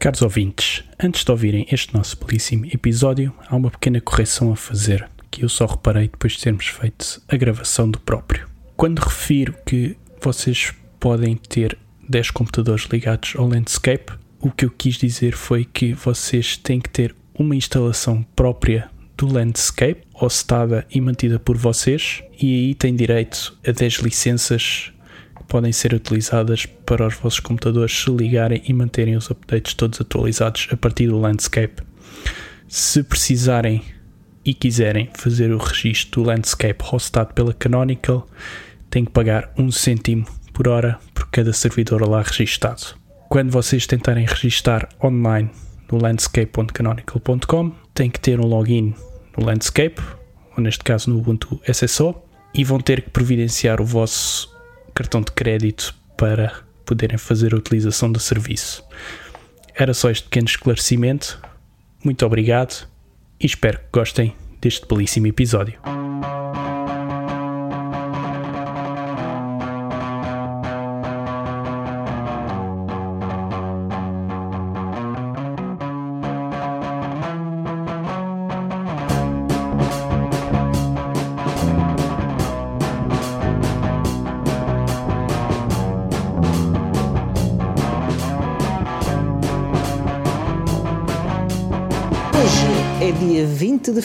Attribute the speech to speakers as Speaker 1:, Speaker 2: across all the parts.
Speaker 1: Caros ouvintes, antes de ouvirem este nosso belíssimo episódio, há uma pequena correção a fazer, que eu só reparei depois de termos feito a gravação do próprio. Quando refiro que vocês podem ter 10 computadores ligados ao Landscape, o que eu quis dizer foi que vocês têm que ter uma instalação própria do Landscape, hostada e mantida por vocês, e aí têm direito a 10 licenças podem ser utilizadas para os vossos computadores se ligarem e manterem os updates todos atualizados a partir do Landscape. Se precisarem e quiserem fazer o registro do Landscape hostado pela Canonical, têm que pagar um cêntimo por hora por cada servidor lá registado. Quando vocês tentarem registar online no landscape.canonical.com, têm que ter um login no Landscape, ou neste caso no Ubuntu SSO, e vão ter que providenciar o vosso cartão de crédito para poderem fazer a utilização do serviço. Era só este pequeno esclarecimento. Muito obrigado e espero que gostem deste belíssimo episódio.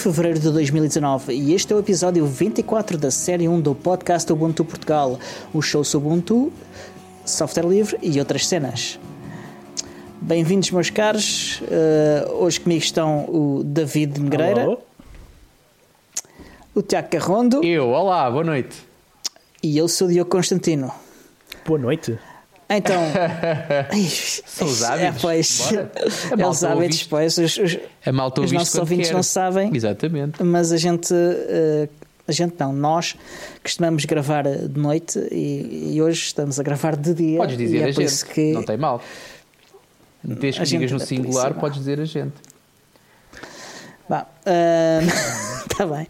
Speaker 2: Fevereiro de 2019 e este é o episódio 24 da série 1 do podcast Ubuntu Portugal, o show sobre Ubuntu, software livre e outras cenas. Bem-vindos, meus caros. Uh, hoje comigo estão o David Negreira,
Speaker 1: Alô?
Speaker 2: o Tiago Carrondo
Speaker 3: Eu, olá, boa noite.
Speaker 2: e eu sou o Diogo Constantino.
Speaker 1: Boa noite.
Speaker 2: Então,
Speaker 3: São os hábitos.
Speaker 2: É, pois.
Speaker 3: A
Speaker 2: é os hábitos, pois. Os, os,
Speaker 3: A malta
Speaker 2: os nossos ouvintes
Speaker 3: quer.
Speaker 2: não sabem.
Speaker 3: Exatamente.
Speaker 2: mas a gente, eh, a gente não, nós costumamos gravar de noite e, e hoje estamos a gravar de dia.
Speaker 3: Podes dizer
Speaker 2: é
Speaker 3: a gente,
Speaker 2: que
Speaker 3: não tem mal. Desde que digas no
Speaker 2: é
Speaker 3: singular, podes dizer a gente.
Speaker 2: Está tá bem.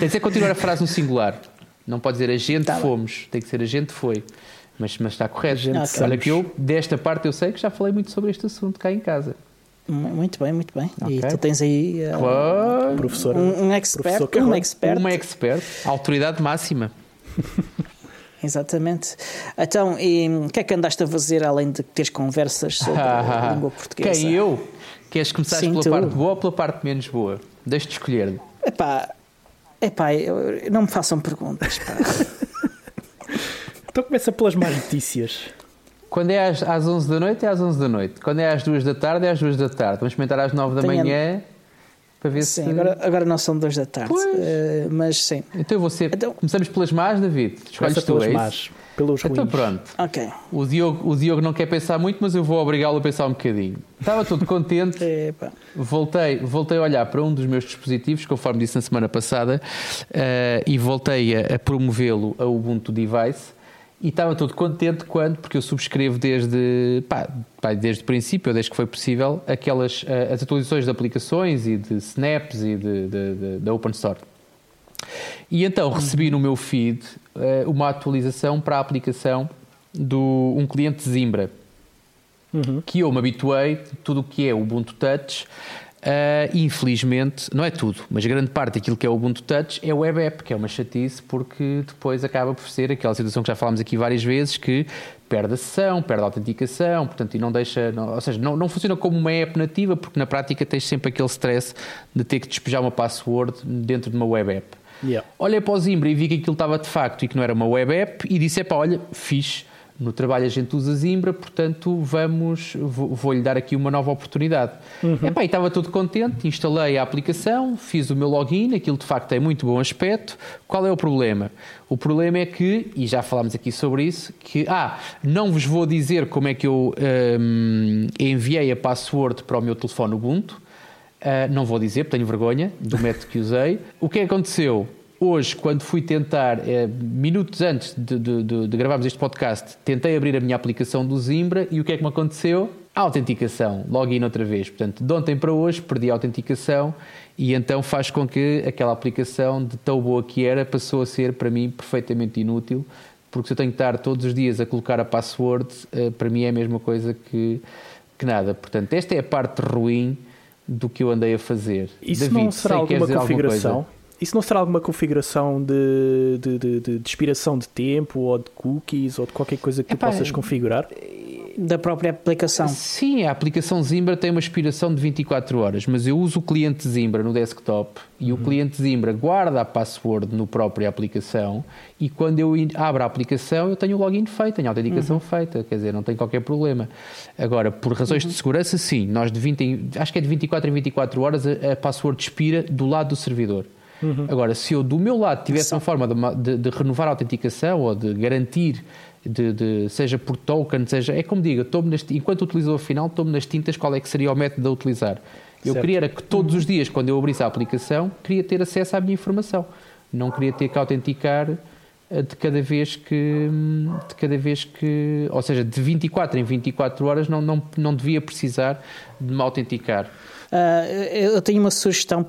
Speaker 3: Tem ser continuar a frase no singular. Não pode dizer a gente
Speaker 2: Tá bem.
Speaker 3: fomos, tem que ser a gente foi. Mas, mas está correto.
Speaker 2: gente
Speaker 3: Olha que eu, desta parte, eu sei que já falei muito sobre este assunto cá em casa.
Speaker 2: Mu- Muito bem, muito bem. E
Speaker 3: Ok.
Speaker 2: tu tens aí
Speaker 3: Claro.
Speaker 1: Professor,
Speaker 2: um, um expert,
Speaker 1: professor
Speaker 2: um expert.
Speaker 3: Uma expert, autoridade máxima.
Speaker 2: Exatamente. Então, e o que é que andaste a fazer além de teres conversas sobre a língua portuguesa?
Speaker 3: Quem eu? Queres começar
Speaker 2: Sim,
Speaker 3: pela
Speaker 2: tu.
Speaker 3: parte boa ou pela parte menos boa? Deixa-te escolher.
Speaker 2: Epá, epá eu- não me façam perguntas.
Speaker 1: Então começa pelas más notícias.
Speaker 3: Quando é às, às 11 da noite, é às 11 da noite. Quando é às 2 da tarde, é às 2 da tarde. Vamos experimentar às 9 da
Speaker 2: Tenho-
Speaker 3: manhã para ver
Speaker 2: sim,
Speaker 3: se.
Speaker 2: agora, agora não são duas da tarde, eh, mas sim.
Speaker 3: Então eu vou ser.
Speaker 2: Então-
Speaker 3: Começamos pelas más, David. Escolhes tu,
Speaker 1: pelas
Speaker 3: é
Speaker 1: más, pelos
Speaker 3: Então
Speaker 1: ruins.
Speaker 3: pronto.
Speaker 2: Ok.
Speaker 3: O Diogo, o Diogo não quer pensar muito, mas eu vou obrigá-lo a pensar um bocadinho. Estava todo contente. Voltei, voltei a olhar para um dos meus dispositivos, conforme disse na semana passada, eh, e voltei a, a promovê-lo a Ubuntu Device. E estava todo contente quando, porque eu subscrevo desde, pá, pá, desde o princípio, desde que foi possível, aquelas eh, as atualizações de aplicações e de snaps e de, de- de- da Open Store. E então recebi no meu feed eh, uma atualização para a aplicação do um cliente Zimbra. Que eu me habituei, tudo o que é o Ubuntu Touch, eh, infelizmente, não é tudo, mas grande parte daquilo que é o Ubuntu Touch é o web app, que é uma chatice, porque depois acaba por ser aquela situação que já falámos aqui várias vezes, que perde a sessão, perde a autenticação, portanto, e não deixa, não- ou seja, não, não funciona como uma app nativa, porque na prática tens sempre aquele stress de ter que despejar uma password dentro de uma web app.
Speaker 1: Yeah.
Speaker 3: Olhei para o Zimbra e vi que aquilo estava de facto e que não era uma web app e disse: "Epá, olha, fixe, no trabalho a gente usa Zimbra, portanto vamos, vou- vou-lhe dar aqui uma nova oportunidade. Epá, e estava todo contente, instalei a aplicação, fiz o meu login, aquilo de facto tem muito bom aspecto. Qual é o problema? O problema é que, e já falámos aqui sobre isso, que, ah, não vos vou dizer como é que eu hum, enviei a password para o meu telefone Ubuntu, Uh, não vou dizer, porque tenho vergonha do método que usei. O que é que aconteceu? Hoje, quando fui tentar, eh, minutos antes de, de- de- de gravarmos este podcast, tentei abrir a minha aplicação do Zimbra e o que é que me aconteceu? A autenticação, login outra vez. Portanto, de ontem para hoje perdi a autenticação e então faz com que aquela aplicação, de tão boa que era, passou a ser para mim perfeitamente inútil, porque se eu tenho que estar todos os dias a colocar a password, eh, para mim é a mesma coisa que que nada. Portanto, esta é a parte ruim do que eu andei a fazer.
Speaker 1: Isso David, não será alguma configuração? Alguma isso não será alguma configuração de, de, de, de, de expiração de tempo ou de cookies ou de qualquer coisa que Epá, tu possas configurar?
Speaker 2: da própria aplicação.
Speaker 3: Sim, a aplicação Zimbra tem uma expiração de 24 horas, mas eu uso o cliente Zimbra no desktop e uhum. o cliente Zimbra guarda a password no própria aplicação e quando eu abro a aplicação eu tenho o login feito, tenho a autenticação uhum. feita, quer dizer, não tem qualquer problema. Agora, por razões uhum. de segurança, sim, nós de 20, acho que é de 24 em 24 horas a, a password expira do lado do servidor. Uhum. Agora, se eu do meu lado tivesse uma forma de, de, de, renovar a autenticação ou de garantir de, seja por token, seja. É como digo, nas, enquanto utilizador final, estou-me nas tintas qual é que seria o método a utilizar. Eu certo. queria era que todos os dias, quando eu abrisse a aplicação, queria ter acesso à minha informação. Não queria ter que autenticar eh, de cada vez que. De cada vez que. Ou seja, de 24 em 24 horas não, não, não devia precisar de me autenticar.
Speaker 2: Uh, eu tenho uma sugestão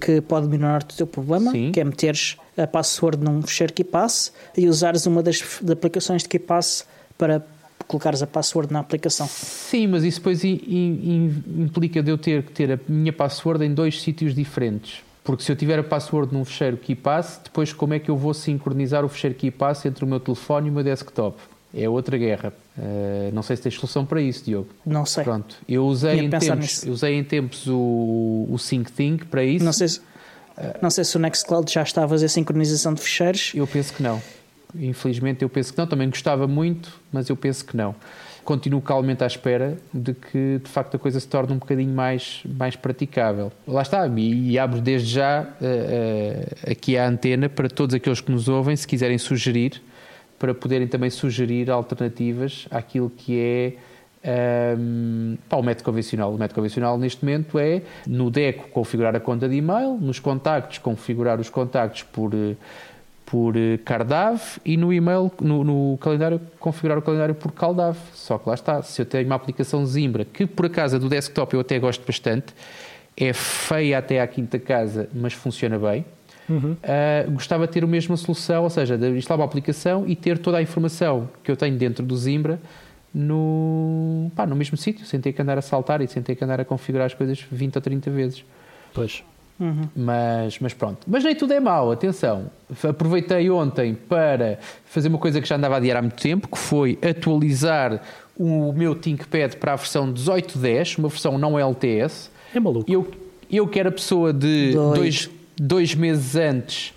Speaker 2: que pode melhorar o teu problema, Sim. que é meteres a password num fecheiro KeePass e usares uma das aplicações de KeePass para colocares a password na aplicação.
Speaker 3: Sim, mas isso depois implica de eu ter que ter a minha password em dois sítios diferentes. Porque se eu tiver a password num fecheiro KeePass, depois como é que eu vou sincronizar o fecheiro KeePass entre o meu telefone e o meu desktop? É outra guerra. Uh, não sei se tens solução para isso, Diogo.
Speaker 2: Não sei.
Speaker 3: Pronto. Eu usei, em tempos, usei em tempos o, o SyncThink para isso.
Speaker 2: Não sei, se, uh, não sei se o Nextcloud já está a fazer sincronização de ficheiros.
Speaker 3: Eu penso que não. Infelizmente eu penso que não. Também gostava muito, mas eu penso que não. Continuo calmamente à espera de que de facto a coisa se torne um bocadinho mais, mais praticável. Lá está, e, e abro desde já uh, aqui a antena para todos aqueles que nos ouvem, se quiserem sugerir para poderem também sugerir alternativas àquilo que é um, o método convencional. O método convencional neste momento é no DECO configurar a conta de e-mail, nos contactos configurar os contactos por, por Cardav e no e-mail, no, no, calendário, configurar o calendário por Caldav. Só que lá está, se eu tenho uma aplicação Zimbra, que por acaso do desktop eu até gosto bastante, é feia até à quinta casa, mas funciona bem uhum. uh, gostava de ter a mesma solução, ou seja, de instalar uma aplicação e ter toda a informação que eu tenho dentro do Zimbra no, pá, no mesmo sítio, sem ter que andar a saltar e sem ter que andar a configurar as coisas 20 ou 30 vezes.
Speaker 1: Pois.
Speaker 3: Uhum. Mas, mas pronto. Mas nem tudo é mau, atenção. Aproveitei ontem para fazer uma coisa que já andava a adiar há muito tempo, que foi atualizar o meu ThinkPad para a versão 18.10, uma versão não LTS.
Speaker 1: É maluco.
Speaker 3: Eu, eu que era pessoa de dois, dois meses antes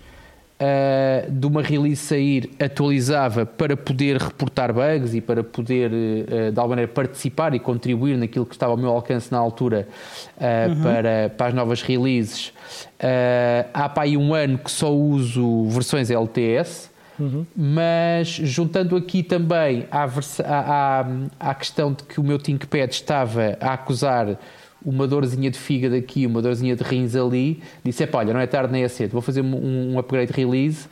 Speaker 3: uh, de uma release sair, atualizava para poder reportar bugs e para poder, uh, de alguma maneira, participar e contribuir naquilo que estava ao meu alcance na altura uh, uhum. para, para as novas releases. há para aí um ano que só uso versões LTS. Uhum. Mas juntando aqui também à, à, à, à questão de que o meu ThinkPad estava a acusar uma dorzinha de fígado aqui, uma dorzinha de rins ali, disse: olha, não é tarde nem é cedo, vou fazer um, um upgrade release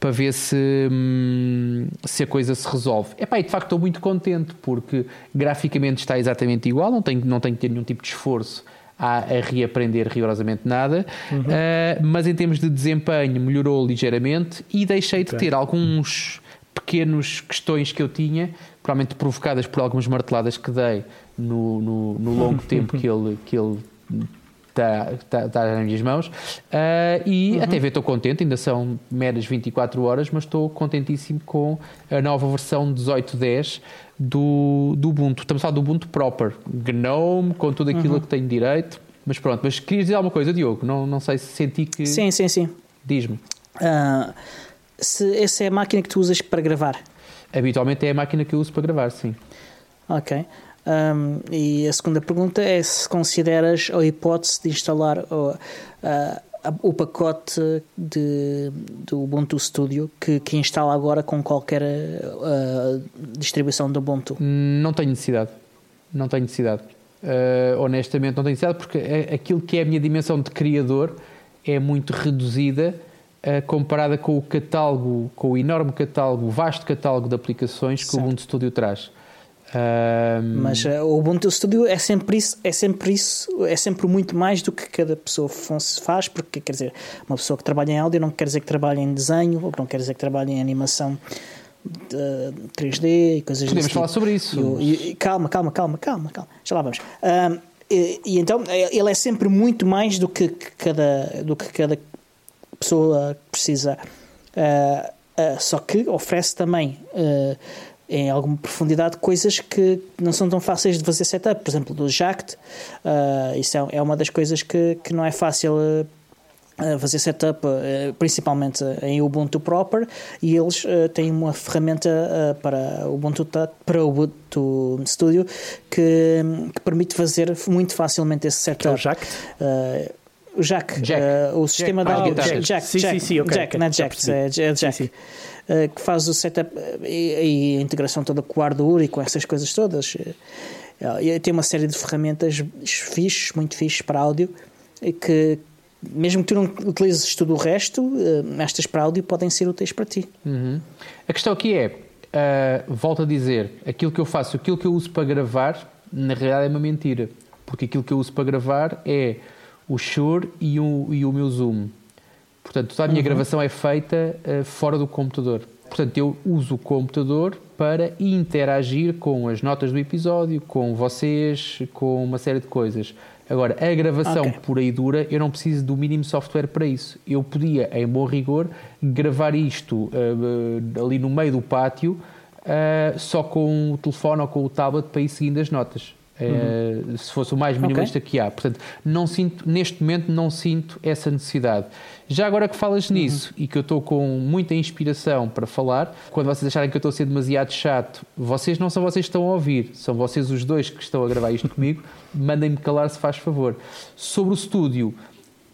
Speaker 3: para ver se, hum, se a coisa se resolve. Epá, e de facto estou muito contente porque graficamente está exatamente igual, não tenho, não tenho que ter nenhum tipo de esforço a, a reaprender rigorosamente nada, uhum. uh, mas em termos de desempenho melhorou ligeiramente e deixei okay. de ter alguns pequenos questões que eu tinha, provavelmente provocadas por algumas marteladas que dei no, no, no longo tempo que ele, que ele está, está, está nas minhas mãos. Uh, e uhum. até ver estou contente, ainda são meras 24 horas, mas estou contentíssimo com a nova versão 18.10 do, do Ubuntu. Estamos a falar do Ubuntu proper, GNOME, com tudo aquilo uhum. que tenho direito. Mas pronto, mas querias dizer alguma coisa, Diogo? Não, não sei se senti que.
Speaker 2: Sim, sim, sim.
Speaker 3: Diz-me.
Speaker 2: Uh, se essa é a máquina que tu usas para gravar?
Speaker 3: Habitualmente é a máquina que eu uso para gravar, sim.
Speaker 2: Ok. Um, e a segunda pergunta é se consideras a hipótese de instalar o, o pacote de, do Ubuntu Studio que, que instala agora com qualquer uh, distribuição do Ubuntu?
Speaker 3: Não tenho necessidade. Não tenho necessidade. Uh, honestamente, não tenho necessidade porque é, aquilo que é a minha dimensão de criador é muito reduzida uh, comparada com o catálogo, com o enorme catálogo, o vasto catálogo de aplicações que certo. o Ubuntu Studio traz.
Speaker 2: Um... Mas uh, o Ubuntu Studio é sempre isso, é sempre isso, é sempre muito mais do que cada pessoa faz, porque quer dizer, uma pessoa que trabalha em áudio não quer dizer que trabalhe em desenho, ou não quer dizer que trabalhe em animação de 3D e coisas
Speaker 3: Podemos falar
Speaker 2: tipo.
Speaker 3: sobre isso.
Speaker 2: E- e- calma, calma, calma, calma, calma. Já lá vamos. Ahm, e, e então ele é sempre muito mais do que cada, do que cada pessoa precisa. Ah, só que oferece também em alguma profundidade coisas que não são tão fáceis de fazer setup. Por exemplo, do Jact, ah, isso é, é uma das coisas que, que não é fácil. ah, a fazer setup, principalmente em Ubuntu proper, e eles têm uma ferramenta para o Ubuntu, para o Ubuntu Studio que, que permite fazer muito facilmente esse
Speaker 1: Que é o
Speaker 2: setup.
Speaker 1: Jack.
Speaker 2: Eh, o Jack,
Speaker 3: Jack.
Speaker 2: eh, o sistema
Speaker 3: para
Speaker 2: da
Speaker 3: as
Speaker 2: Jack,
Speaker 3: guitarras.
Speaker 2: Jack,
Speaker 1: Sim,
Speaker 2: Jack,
Speaker 1: sim, sim, ok,
Speaker 2: Jack,
Speaker 1: ok,
Speaker 2: não é Jack, é, é Jack.
Speaker 1: Sim, sim.
Speaker 2: Eh, que faz o setup eh, e, e a integração toda com o Ardour e com essas coisas todas. Eh, tem uma série de ferramentas fixes, muito fixes para áudio, que mesmo que tu não utilizes tudo o resto, estas para áudio podem ser úteis para ti.
Speaker 3: Uhum. A questão aqui é, ah, volto a dizer, aquilo que eu faço, aquilo que eu uso para gravar, na realidade é uma mentira. Porque aquilo que eu uso para gravar é o Shure e o, e o meu Zoom. Portanto, toda a minha gravação é feita ah, fora do computador. Portanto, eu uso o computador para interagir com as notas do episódio, com vocês, com uma série de coisas. Agora, a gravação
Speaker 2: Ok.
Speaker 3: pura e dura, eu não preciso do mínimo software para isso. Eu podia, em bom rigor, gravar isto ah, ali no meio do pátio, ah, só com o telefone ou com o tablet para ir seguindo as notas. Eh, se fosse o mais minimalista que há. Portanto, não sinto, neste momento não sinto essa necessidade. Já agora que falas nisso e que eu estou com muita inspiração para falar, quando vocês acharem que eu estou a ser demasiado chato, vocês não são vocês que estão a ouvir, são vocês os dois que estão a gravar isto comigo, mandem-me calar se faz favor. Sobre o estúdio,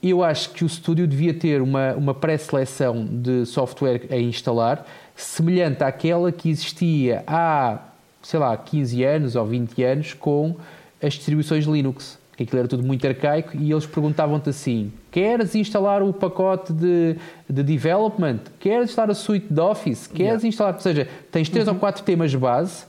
Speaker 3: eu acho que o estúdio devia ter uma, uma pré-seleção de software a instalar, semelhante àquela que existia há, sei lá, 15 anos ou 20 anos com as distribuições Linux. Que aquilo era tudo muito arcaico e eles perguntavam-te assim: queres instalar o pacote de, de development? Queres instalar a suite de Office? Queres
Speaker 1: Yeah.
Speaker 3: instalar. Ou seja, tens três ou quatro temas base,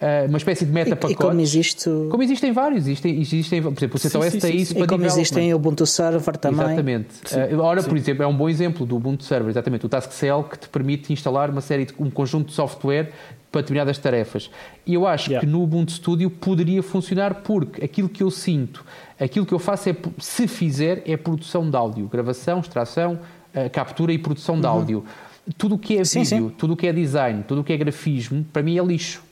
Speaker 3: ah, uma espécie de
Speaker 2: E,
Speaker 3: meta
Speaker 2: e como existe
Speaker 3: como existem vários, existem, existem por exemplo, o
Speaker 1: Sim,
Speaker 3: CentOS
Speaker 1: sim,
Speaker 3: tem
Speaker 1: sim,
Speaker 3: isso
Speaker 1: sim.
Speaker 3: para
Speaker 2: e como existem o Ubuntu Server também.
Speaker 3: Exatamente. Uh, ora, por exemplo, é um bom exemplo do Ubuntu Server, exatamente, o TaskCell, que te permite instalar uma série de um conjunto de software para determinadas tarefas. E eu acho
Speaker 1: Yeah.
Speaker 3: que no Ubuntu Studio poderia funcionar porque aquilo que eu sinto, aquilo que eu faço é, se fizer, é produção de áudio, gravação, extração, uh, captura e produção de áudio. Tudo o que é
Speaker 2: Uhum. Sim,
Speaker 3: vídeo, tudo o que é design, tudo o que é grafismo, para mim é lixo.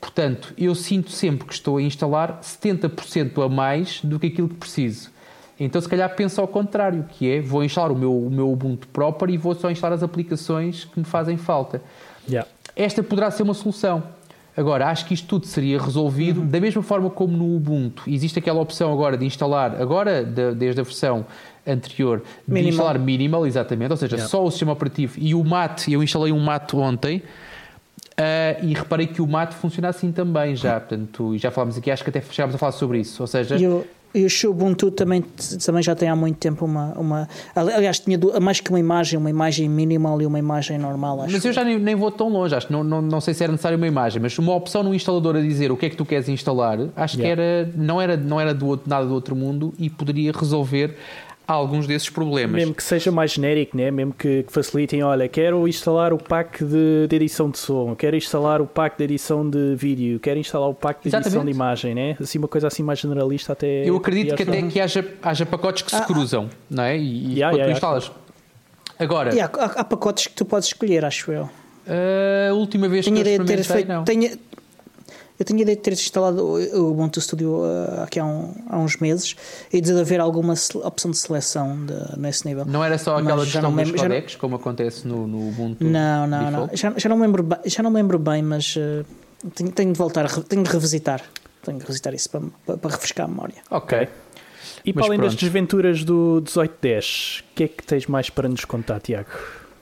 Speaker 3: Portanto, eu sinto sempre que estou a instalar 70% a mais do que aquilo que preciso. Então, se calhar, penso ao contrário, que é, vou instalar o meu, o meu Ubuntu proper e vou só instalar as aplicações que me fazem falta.
Speaker 1: Yeah.
Speaker 3: Esta poderá ser uma solução. Agora, acho que isto tudo seria resolvido
Speaker 2: Uhum.
Speaker 3: da mesma forma como no Ubuntu. Existe aquela opção agora de instalar, agora de- desde a versão anterior, de
Speaker 2: Minimal.
Speaker 3: instalar minimal, exatamente, ou seja,
Speaker 1: Yeah.
Speaker 3: só o sistema operativo e o MAT, eu instalei um MAT ontem, ah, e reparei que o MAT funciona assim também já, portanto, e já falámos aqui, acho que até chegámos a falar sobre isso, ou seja,
Speaker 2: E o, e o Ubuntu também, também já tem há muito tempo uma. uma aliás, tinha mais que uma imagem, uma imagem minimal e uma imagem normal. Acho
Speaker 3: Mas eu já nem, nem vou tão longe, acho que não, não, não sei se era necessário uma imagem, mas uma opção no instalador a dizer o que é que tu queres instalar, acho que
Speaker 1: Yeah.
Speaker 3: era, não era, não era do outro, nada do outro mundo e poderia resolver alguns desses problemas.
Speaker 1: Mesmo que seja mais genérico, né? mesmo que, que facilitem, olha, quero instalar o pack de, de edição de som, quero instalar o pack de edição de vídeo, quero instalar o pack de edição
Speaker 3: Exatamente.
Speaker 1: de imagem, né? assim uma coisa assim mais generalista até.
Speaker 3: Eu acredito que até que haja, haja pacotes que se
Speaker 2: Ah, ah.
Speaker 3: cruzam, não é? E, e
Speaker 1: Yeah,
Speaker 3: quando
Speaker 1: yeah,
Speaker 3: tu instalas. Agora,
Speaker 2: E há, há- há pacotes que tu podes escolher, acho eu.
Speaker 3: a última vez
Speaker 2: Tenho
Speaker 3: que eu
Speaker 2: ideia de ter feito.
Speaker 3: não.
Speaker 2: Tenho, eu ideia de ter instalado o Ubuntu Studio uh, aqui há, um- há uns meses e de haver alguma opção de seleção de- nesse nível.
Speaker 3: Não era só aquela questão
Speaker 2: não me
Speaker 3: dos
Speaker 2: lembro- já não-
Speaker 3: codecs, como acontece no, no Ubuntu
Speaker 2: Não, não, não. Já, já não me lembro bem, já não me lembro bem mas uh, tenho, tenho de voltar, tenho de revisitar. Tenho de revisitar isso para, para, para refrescar a memória.
Speaker 3: Ok.
Speaker 1: E para
Speaker 3: Mas
Speaker 1: além das
Speaker 3: pronto.
Speaker 1: desventuras do 1810, o que é que tens mais para nos contar, Tiago?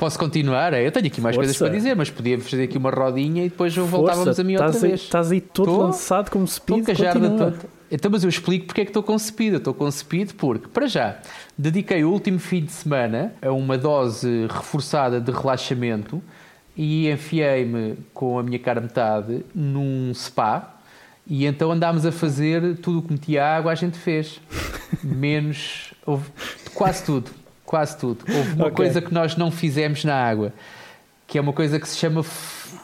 Speaker 3: Posso continuar? É, Eu tenho aqui mais
Speaker 1: Força.
Speaker 3: coisas para dizer, mas podia fazer aqui uma rodinha e depois voltávamos
Speaker 1: Força,
Speaker 3: a mim outra
Speaker 1: aí-
Speaker 3: vez.
Speaker 1: Estás aí todo
Speaker 3: Tô-
Speaker 1: lançado como
Speaker 3: Estou
Speaker 1: speed,
Speaker 3: toda. Então, mas eu explico porque é que estou com speed. Eu estou com speed porque, para já, dediquei o último fim de semana a uma dose reforçada de relaxamento e enfiei-me com a minha cara metade num spa e então andámos a fazer tudo o que metia água, a gente fez. Menos. Houve quase tudo. Quase tudo. Houve uma
Speaker 1: Ok.
Speaker 3: coisa que nós não fizemos na água que é uma coisa que se chama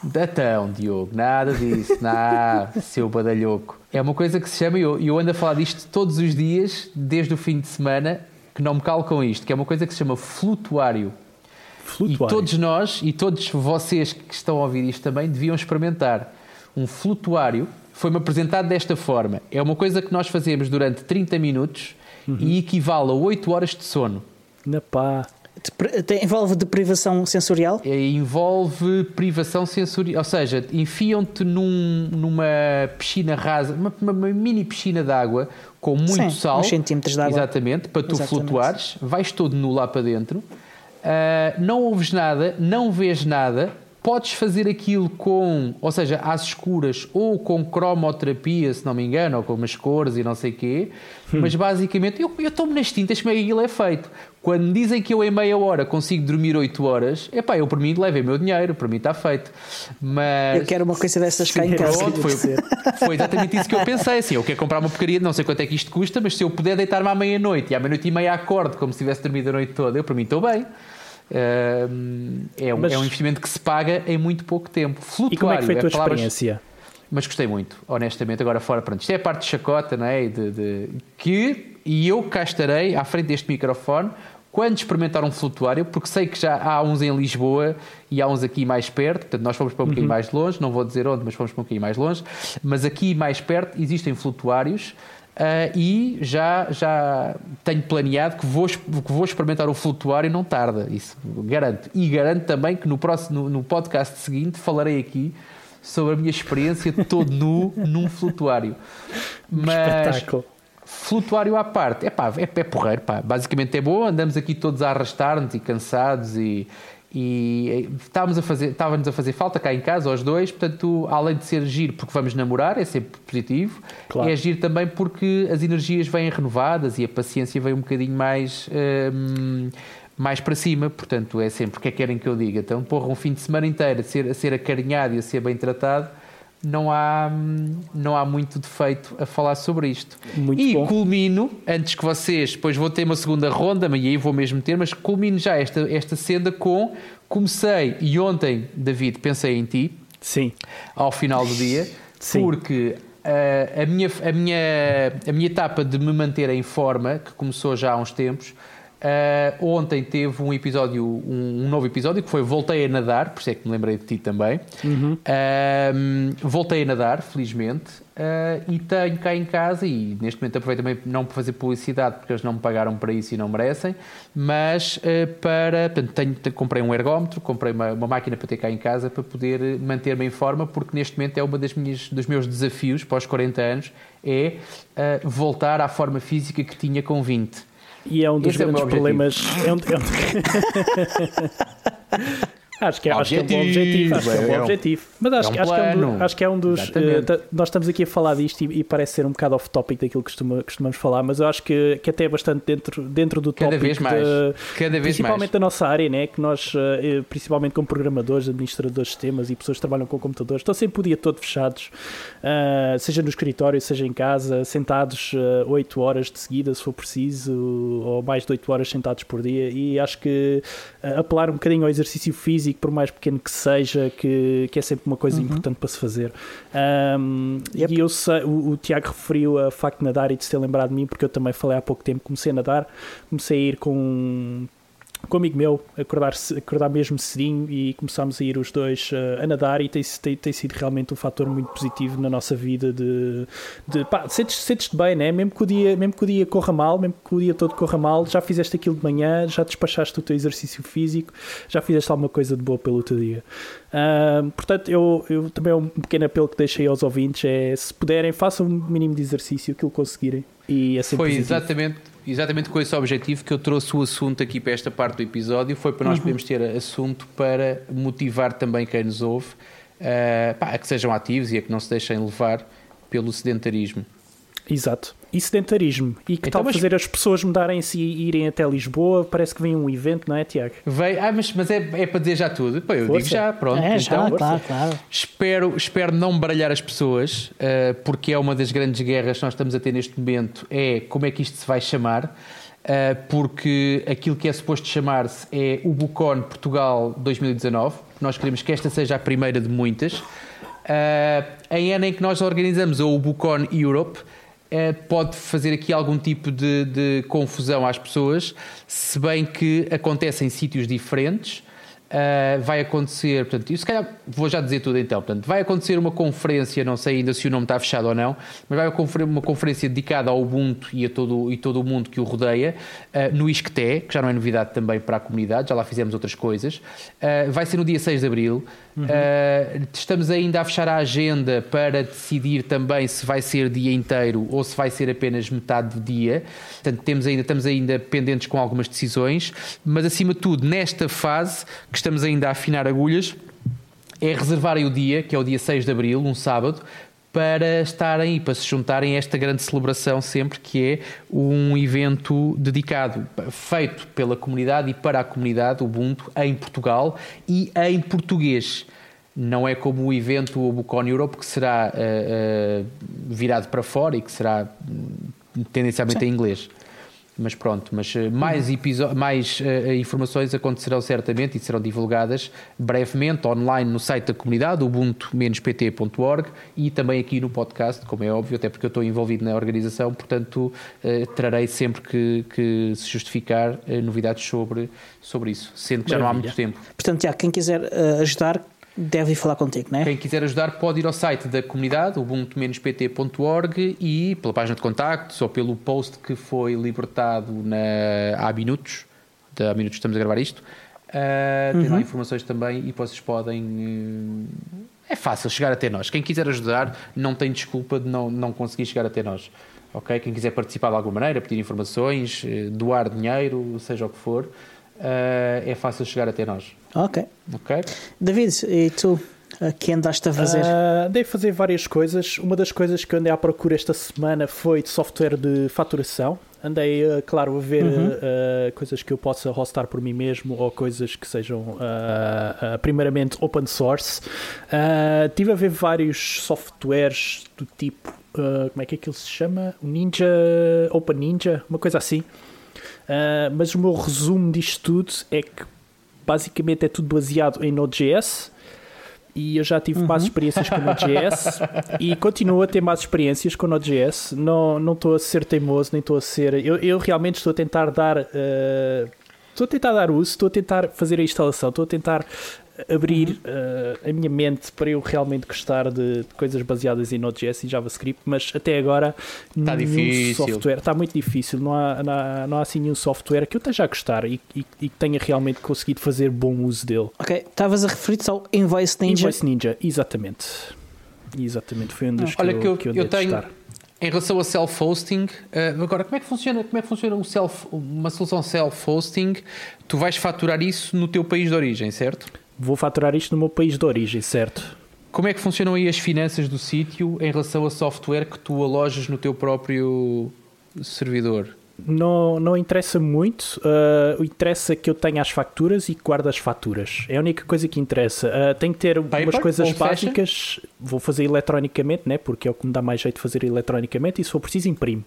Speaker 3: Datão, Diogo, nada disso, nada, seu badalhoco. É uma coisa que se chama, e eu, eu ando a falar disto todos os dias, desde o fim de semana, que não me calo com isto, que é uma coisa que se chama flutuário.
Speaker 1: Flutuário.
Speaker 3: E todos nós, e todos vocês que estão a ouvir isto também, deviam experimentar. Um flutuário foi-me apresentado desta forma. É uma coisa que nós fazemos durante 30 minutos uhum. e equivale a 8 horas de sono.
Speaker 1: Na pá.
Speaker 2: Envolve deprivação sensorial?
Speaker 3: É, envolve privação sensorial, ou seja, enfiam-te num, numa piscina rasa, uma, uma mini piscina de água com muito
Speaker 2: Sim,
Speaker 3: sal.
Speaker 2: Uns centímetros de água.
Speaker 3: Exatamente, para tu exatamente. flutuares, vais todo nu lá para dentro, uh, não ouves nada, não vês nada, podes fazer aquilo com, ou seja, às escuras ou com cromoterapia, se não me engano, ou com umas cores e não sei o quê, hum. mas basicamente eu, eu tomo nas tintas como é que aquilo é feito. Quando me dizem que eu em meia hora consigo dormir 8 horas, é pá, eu por mim levei meu dinheiro, para mim está feito. Mas.
Speaker 2: Eu quero uma coisa dessas cá em casa.
Speaker 3: Pronto, foi, foi, exatamente isso que eu pensei. Assim, eu quero comprar uma porcaria, não sei quanto é que isto custa, mas se eu puder deitar-me à meia-noite e à meia-noite e meia acorde como se tivesse dormido a noite toda, eu por mim estou bem. É, um, mas... é um investimento que se paga em muito pouco tempo.
Speaker 1: Flutuário, e como é que foi a tua palavras... experiência?
Speaker 3: Mas gostei muito, honestamente. Agora fora, pronto, isto é a parte de chacota, não é? De, de, que, e eu cá estarei à frente deste microfone quando experimentar um flutuário, porque sei que já há uns em Lisboa e há uns aqui mais perto, portanto nós fomos para um uhum. bocadinho mais longe, não vou dizer onde, mas fomos para um bocadinho mais longe, mas aqui mais perto existem flutuários Uh, e já, já tenho planeado que vou, que vou experimentar o flutuário não tarda, isso garanto. E garanto também que no, próximo, no, no podcast seguinte falarei aqui sobre a minha experiência todo nu num flutuário.
Speaker 1: Mas, Espetáculo.
Speaker 3: Flutuário à parte, é pá, é, é porreiro, pá. basicamente é bom, andamos aqui todos a arrastar-nos e cansados e, e estávamos a fazer, estávamos a fazer falta cá em casa, os dois, portanto, além de ser giro porque vamos namorar, é sempre positivo, claro. é giro também porque as energias vêm renovadas e a paciência vem um bocadinho mais, hum, mais para cima, portanto, é sempre o que é que querem que eu diga. Então, porra, um fim de semana inteiro a ser, a ser acarinhado e a ser bem tratado não há, não há muito defeito a falar sobre isto.
Speaker 1: Muito
Speaker 3: e
Speaker 1: bom.
Speaker 3: culmino, antes que vocês, depois vou ter uma segunda ronda, mas aí vou mesmo ter, mas culmino já esta, esta senda com. Comecei, e ontem, David, pensei em ti.
Speaker 1: Sim.
Speaker 3: Ao final do dia, Sim. porque uh, a, minha, a, minha, a minha etapa de me manter em forma, que começou já há uns tempos, Uh, ontem teve um episódio, um, um, novo episódio que foi Voltei a Nadar, por isso é que me lembrei de ti também.
Speaker 1: Uhum.
Speaker 3: Uh, voltei a nadar, felizmente, uh, e tenho cá em casa, e neste momento aproveito também não para fazer publicidade, porque eles não me pagaram para isso e não merecem, mas para. Portanto, tenho, comprei um ergómetro, comprei uma, uma, máquina para ter cá em casa para poder manter-me em forma, porque neste momento é um dos meus desafios para os 40 anos, é voltar à forma física que tinha com 20.
Speaker 1: E é um dos Esse grandes é problemas. É um, é um... Acho que, é, acho que é um bom objetivo. Acho que é um bom é objetivo. Mas acho, é um acho, que é um, acho que é um dos. Uh, nós estamos aqui a falar disto e, e, parece ser um bocado off-topic daquilo que costuma, costumamos falar, mas eu acho que, que até é bastante dentro, dentro do
Speaker 3: Cada
Speaker 1: tópico.
Speaker 3: Vez mais. De, Cada vez
Speaker 1: principalmente
Speaker 3: mais.
Speaker 1: da nossa área, né? que nós, uh, principalmente como programadores, administradores de sistemas e pessoas que trabalham com computadores, estão sempre o dia todo fechados, uh, seja no escritório, seja em casa, sentados uh, 8 horas de seguida, se for preciso, ou mais de 8 horas sentados por dia. E acho que apelar um bocadinho ao exercício físico, por mais pequeno que seja, que, que é sempre uma coisa uhum. importante para se fazer. Um, yep. E eu sei, o, o, Tiago referiu a facto de nadar e de se ter lembrado de mim, porque eu também falei há pouco tempo, comecei a nadar, comecei a ir com com um amigo meu, acordar, acordar mesmo cedinho e começámos a ir os dois uh, a nadar e tem, tem, tem, sido realmente um fator muito positivo na nossa vida de, de pá, sentes-te sentes bem, né? mesmo, que o dia, mesmo que o dia corra mal, mesmo que o dia todo corra mal, já fizeste aquilo de manhã, já despachaste o teu exercício físico, já fizeste alguma coisa de boa pelo teu dia. Uh, portanto, eu, eu também é um pequeno apelo que deixei aos ouvintes é se puderem, façam um mínimo de exercício, aquilo que conseguirem. E é
Speaker 3: Foi positivo. exatamente exatamente com esse objetivo que eu trouxe o assunto aqui para esta parte do episódio, foi para nós uhum. podermos ter assunto para motivar também quem nos ouve uh, pá, a que sejam ativos e a que não se deixem levar pelo sedentarismo.
Speaker 1: Exato. E sedentarismo. E que então, tal mas... fazer as pessoas mudarem-se e irem até Lisboa? Parece que vem um evento, não é, Tiago?
Speaker 3: Vem, ah, mas, mas é, é para dizer já tudo. Pô, eu Força. digo já, pronto.
Speaker 2: É, já, então, claro, claro.
Speaker 3: Espero, espero não baralhar as pessoas, uh, porque é uma das grandes guerras que nós estamos a ter neste momento, é como é que isto se vai chamar. Uh, porque aquilo que é suposto chamar-se é o Bucon Portugal 2019 nós queremos que esta seja a primeira de muitas. Uh, em ano em que nós organizamos a Ubucon Europe, pode fazer aqui algum tipo de, de confusão às pessoas, se bem que acontece em sítios diferentes. Uh, vai acontecer, portanto, isso se calhar vou já dizer tudo então. Portanto, vai acontecer uma conferência, não sei ainda se o nome está fechado ou não, mas vai acontecer uma conferência dedicada ao Ubuntu e a todo, e todo o mundo que o rodeia, uh, no ISCTE, que já não é novidade também para a comunidade, já lá fizemos outras coisas. Uh, vai ser no dia 6 de abril. Uhum. estamos ainda a fechar a agenda para decidir também se vai ser dia inteiro ou se vai ser apenas metade do dia. Portanto, temos ainda, estamos ainda pendentes com algumas decisões, mas acima de tudo, nesta fase que estamos ainda a afinar agulhas, é reservarem o dia, que é o dia 6 de Abril, um sábado, para estarem e para se juntarem a esta grande celebração sempre que é um evento dedicado, feito pela comunidade e para a comunidade Ubuntu em Portugal e em português. Não é como o evento Ubucon Europe que será uh, uh, virado para fora e que será hum, tendencialmente Sim. em inglês. Mas pronto, mas eh, mais, mais uh, informações acontecerão certamente e serão divulgadas brevemente online no site da comunidade, ubuntu-pt.org e também aqui no podcast, como é óbvio, até porque eu estou envolvido na organização, portanto uh, trarei sempre que, que se justificar uh, novidades sobre, sobre isso, sendo que Maravilha. já não há muito tempo.
Speaker 2: Portanto, já quem quiser ajudar, deve ir falar contigo, não é?
Speaker 3: Quem quiser ajudar pode ir ao site da comunidade, ubuntu-pt.org e pela página de contactos ou pelo post que foi libertado na, há minutos, de, há minutos estamos a gravar isto, uh, uhum. tem lá informações também e vocês podem... Uh, é fácil chegar até nós. Quem quiser ajudar não tem desculpa de não, não conseguir chegar até nós. Ok? Quem quiser participar de alguma maneira, pedir informações, eh, doar dinheiro, seja o que for, é fácil chegar até nós.
Speaker 2: Ok.
Speaker 3: Ok.
Speaker 2: David, e tu? O que andaste a fazer? Uh,
Speaker 1: andei a fazer várias coisas. Uma das coisas que andei à procura esta semana foi de software de faturação. Andei, uh, claro, a ver uhum. uh, coisas que eu possa hostar por mim mesmo ou coisas que sejam, primeiramente, open source. Estive a ver vários softwares do tipo, como é que aquilo se chama? Ninja, Open Ninja, uma coisa assim. Uh, mas o meu resumo disto tudo é que basicamente é tudo baseado em Node.js e eu já tive uhum. mais experiências com Node.js e continuo a ter mais experiências com Node.js. Não, não estou a ser teimoso, nem estou a ser. Eu, eu realmente estou a tentar dar. Uh, estou a tentar dar uso, estou a tentar fazer a instalação, estou a tentar abrir uh, a minha mente para eu realmente gostar de, de, coisas baseadas em Node.js e JavaScript, mas até agora
Speaker 3: está difícil.
Speaker 1: software está muito difícil. Não há, não há, não há assim nenhum software que eu esteja a gostar e, e, e que tenha realmente conseguido fazer bom uso dele.
Speaker 2: Ok, estavas a referir-te ao Invoice Ninja.
Speaker 1: Invoice Ninja, exatamente. Exatamente, foi um dos
Speaker 3: Olha,
Speaker 1: que,
Speaker 3: que eu,
Speaker 1: que eu,
Speaker 3: eu tenho. Em relação a self-hosting, uh, agora como é que funciona, como é que funciona um self, uma solução self-hosting? Tu vais faturar isso no teu país de origem, certo?
Speaker 1: Vou faturar isto no meu país de origem, certo?
Speaker 3: Como é que funcionam aí as finanças do sítio em relação a software que tu alojas no teu próprio servidor?
Speaker 1: Não, não interessa muito. Uh, interessa que eu tenha as facturas e que guarde as faturas. É a única coisa que interessa. Uh, tenho que ter Paper, umas coisas básicas. Vou fazer eletronicamente, né? porque é o que me dá mais jeito de fazer eletronicamente. E se for preciso, imprimo.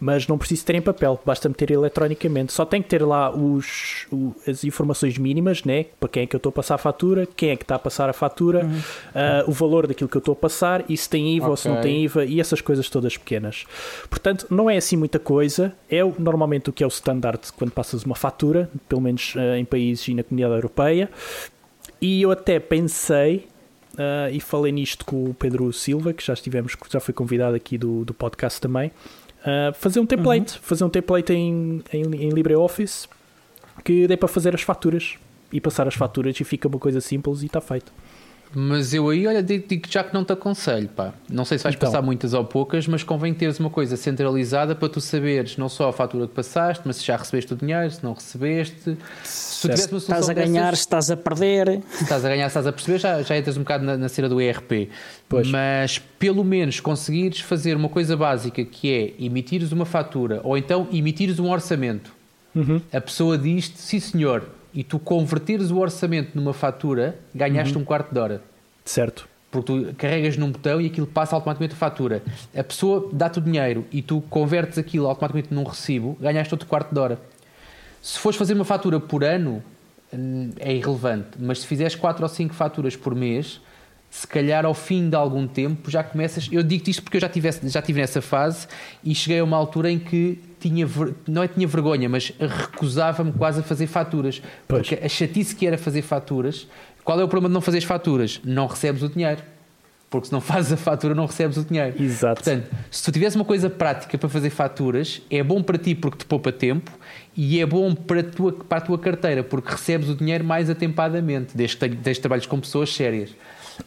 Speaker 1: Mas não preciso ter em papel, basta-me ter eletronicamente. Só tenho que ter lá os, o, as informações mínimas, né? para quem é que eu estou a passar a fatura, quem é que está a passar a fatura, uhum. uh, o valor daquilo que eu estou a passar, e se tem IVA okay. ou se não tem IVA, e essas coisas todas pequenas. Portanto, não é assim muita coisa. É normalmente o que é o standard quando passas uma fatura, pelo menos uh, em países e na comunidade europeia. E eu até pensei, uh, e falei nisto com o Pedro Silva, que já estivemos, já foi convidado aqui do, do podcast também, uh, fazer um template, uhum. fazer um template em, em, em LibreOffice que dê para fazer as faturas e passar as faturas e fica uma coisa simples e está feito.
Speaker 3: Mas eu aí, olha, digo já que não te aconselho, pá. Não sei se vais então. passar muitas ou poucas, mas convém teres uma coisa centralizada para tu saberes não só a fatura que passaste, mas se já recebeste o dinheiro, se não recebeste.
Speaker 2: Se uma estás a ganhar, dessas, se estás a perder.
Speaker 3: Se estás a ganhar, se estás a perceber, já, já entras um bocado na, na cena do ERP. Pois. Mas pelo menos conseguires fazer uma coisa básica que é emitires uma fatura ou então emitires um orçamento. Uhum. A pessoa diz-te, sim senhor, e tu converteres o orçamento numa fatura, ganhaste uhum. um quarto de hora.
Speaker 1: Certo.
Speaker 3: Porque tu carregas num botão e aquilo passa automaticamente a fatura. A pessoa dá-te o dinheiro e tu convertes aquilo automaticamente num recibo, ganhaste outro quarto de hora. Se fores fazer uma fatura por ano, é irrelevante. Mas se fizeres 4 ou 5 faturas por mês, se calhar ao fim de algum tempo já começas. Eu digo isto porque eu já, tivesse, já tive nessa fase e cheguei a uma altura em que tinha, não é tinha vergonha, mas recusava-me quase a fazer faturas. Pois. Porque a chatice que era fazer faturas. Qual é o problema de não fazeres faturas? Não recebes o dinheiro porque se não fazes a fatura não recebes o dinheiro.
Speaker 1: Exato.
Speaker 3: Portanto, se tu tivesse uma coisa prática para fazer faturas, é bom para ti porque te poupa tempo e é bom para a tua, para a tua carteira porque recebes o dinheiro mais atempadamente, desde que, desde que trabalhes com pessoas sérias.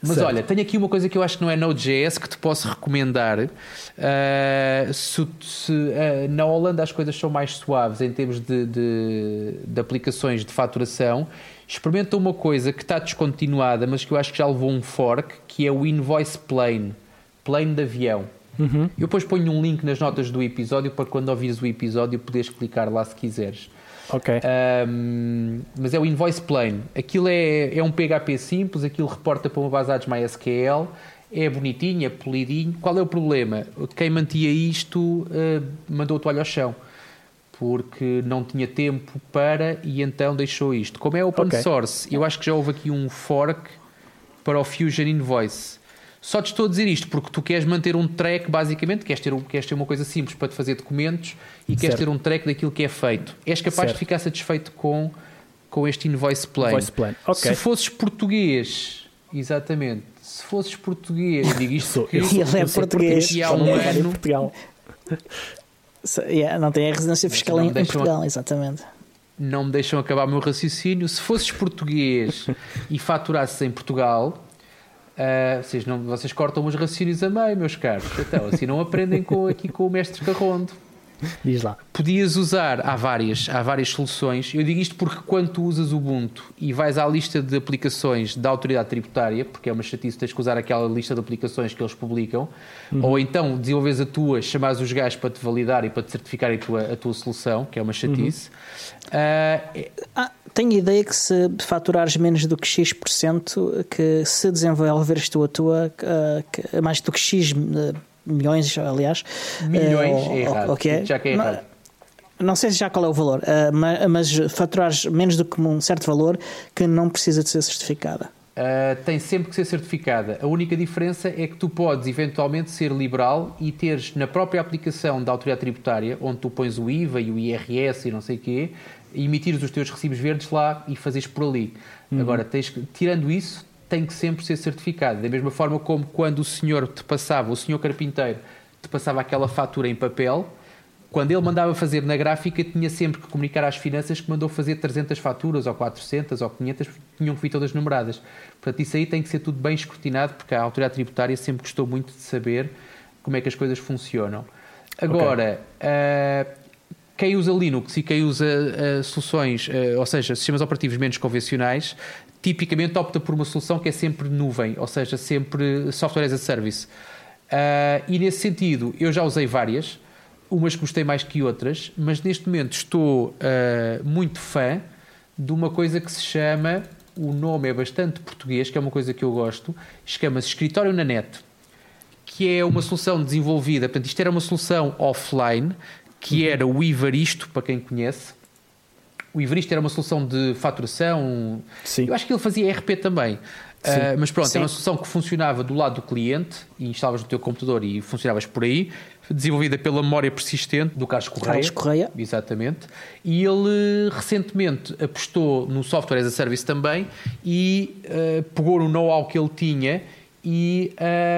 Speaker 3: Mas certo. olha, tenho aqui uma coisa que eu acho que não é Node.js que te posso recomendar. Uh, se, se uh, na Holanda as coisas são mais suaves em termos de, de, de aplicações de faturação, experimenta uma coisa que está descontinuada, mas que eu acho que já levou um fork, que é o Invoice Plane, plane de avião. Uhum. Eu depois ponho um link nas notas do episódio para quando ouvires o episódio poderes clicar lá se quiseres.
Speaker 1: Ok.
Speaker 3: Um, mas é o Invoice Plane. Aquilo é, é um PHP simples, aquilo reporta para uma base de dados MySQL, é bonitinho, é polidinho. Qual é o problema? Quem mantia isto uh, mandou o toalho ao chão porque não tinha tempo para e então deixou isto. Como é open okay. source, eu acho que já houve aqui um fork para o Fusion Invoice. Só te estou a dizer isto porque tu queres manter um track, basicamente, queres ter, queres ter uma coisa simples para te fazer documentos e certo. queres ter um track daquilo que é feito. És capaz certo. de ficar satisfeito com, com este Invoice Plane.
Speaker 1: Plane. Okay.
Speaker 3: Se fosses português, exatamente, se fosses português, digo isto porque
Speaker 2: eu, ele é português.
Speaker 3: E há um ano,
Speaker 1: Portugal.
Speaker 2: Yeah, não tem a residência fiscal em, em Portugal, a... exatamente
Speaker 3: não me deixam acabar o meu raciocínio. Se fosses português e faturasses em Portugal, Uh, vocês, não, vocês cortam os raciocínios a meio, meus caros. Então, assim não aprendem com, aqui com o mestre Carrondo.
Speaker 1: Diz lá.
Speaker 3: Podias usar, há várias, há várias soluções. Eu digo isto porque quando tu usas o Ubuntu e vais à lista de aplicações da autoridade tributária, porque é uma chatice, tens que usar aquela lista de aplicações que eles publicam, uhum. ou então desenvolves a tua, chamares os gajos para te validar e para te certificar a tua, a tua solução, que é uma chatice. Uhum.
Speaker 2: Uh, ah, tenho ideia que se faturares menos do que X%, que se desenvolveres tu a tua, uh, mais do que X uh, milhões, aliás.
Speaker 3: Milhões, uh, é errado. Okay. Já que é errado.
Speaker 2: Não, não sei já qual é o valor, mas, mas faturares menos do que um certo valor que não precisa de ser certificada.
Speaker 3: Uh, tem sempre que ser certificada. A única diferença é que tu podes eventualmente ser liberal e teres na própria aplicação da autoridade tributária, onde tu pões o IVA e o IRS e não sei o quê, emitires os teus recibos verdes lá e fazes por ali. Uhum. Agora, tens, tirando isso, tem que sempre ser certificado. Da mesma forma como quando o senhor te passava, o senhor carpinteiro, te passava aquela fatura em papel, quando ele mandava fazer na gráfica, tinha sempre que comunicar às finanças que mandou fazer 300 faturas, ou 400, ou 500, tinham que vir todas numeradas. Portanto, isso aí tem que ser tudo bem escrutinado, porque a autoridade tributária sempre gostou muito de saber como é que as coisas funcionam. Agora, okay. uh, quem usa Linux e quem usa uh, soluções, uh, ou seja, sistemas operativos menos convencionais, tipicamente opta por uma solução que é sempre nuvem, ou seja, sempre software as a service. Uh, e nesse sentido, eu já usei várias, umas gostei mais que outras, mas neste momento estou muito fã de uma coisa que se chama, o nome é bastante português, que é uma coisa que eu gosto, chama-se Escritório na Net, que é uma solução desenvolvida, portanto, isto era uma solução offline que era o Ivaristo, para quem conhece. O Ivaristo era uma solução de faturação. Sim. Eu acho que ele fazia RP também. Uh, mas pronto, Sim. era uma solução que funcionava do lado do cliente e instalavas no teu computador e funcionavas por aí, desenvolvida pela memória persistente do Carlos Correia.
Speaker 2: Carlos Correia.
Speaker 3: Exatamente. E ele recentemente apostou no software as a service também e uh, pegou no know-how que ele tinha e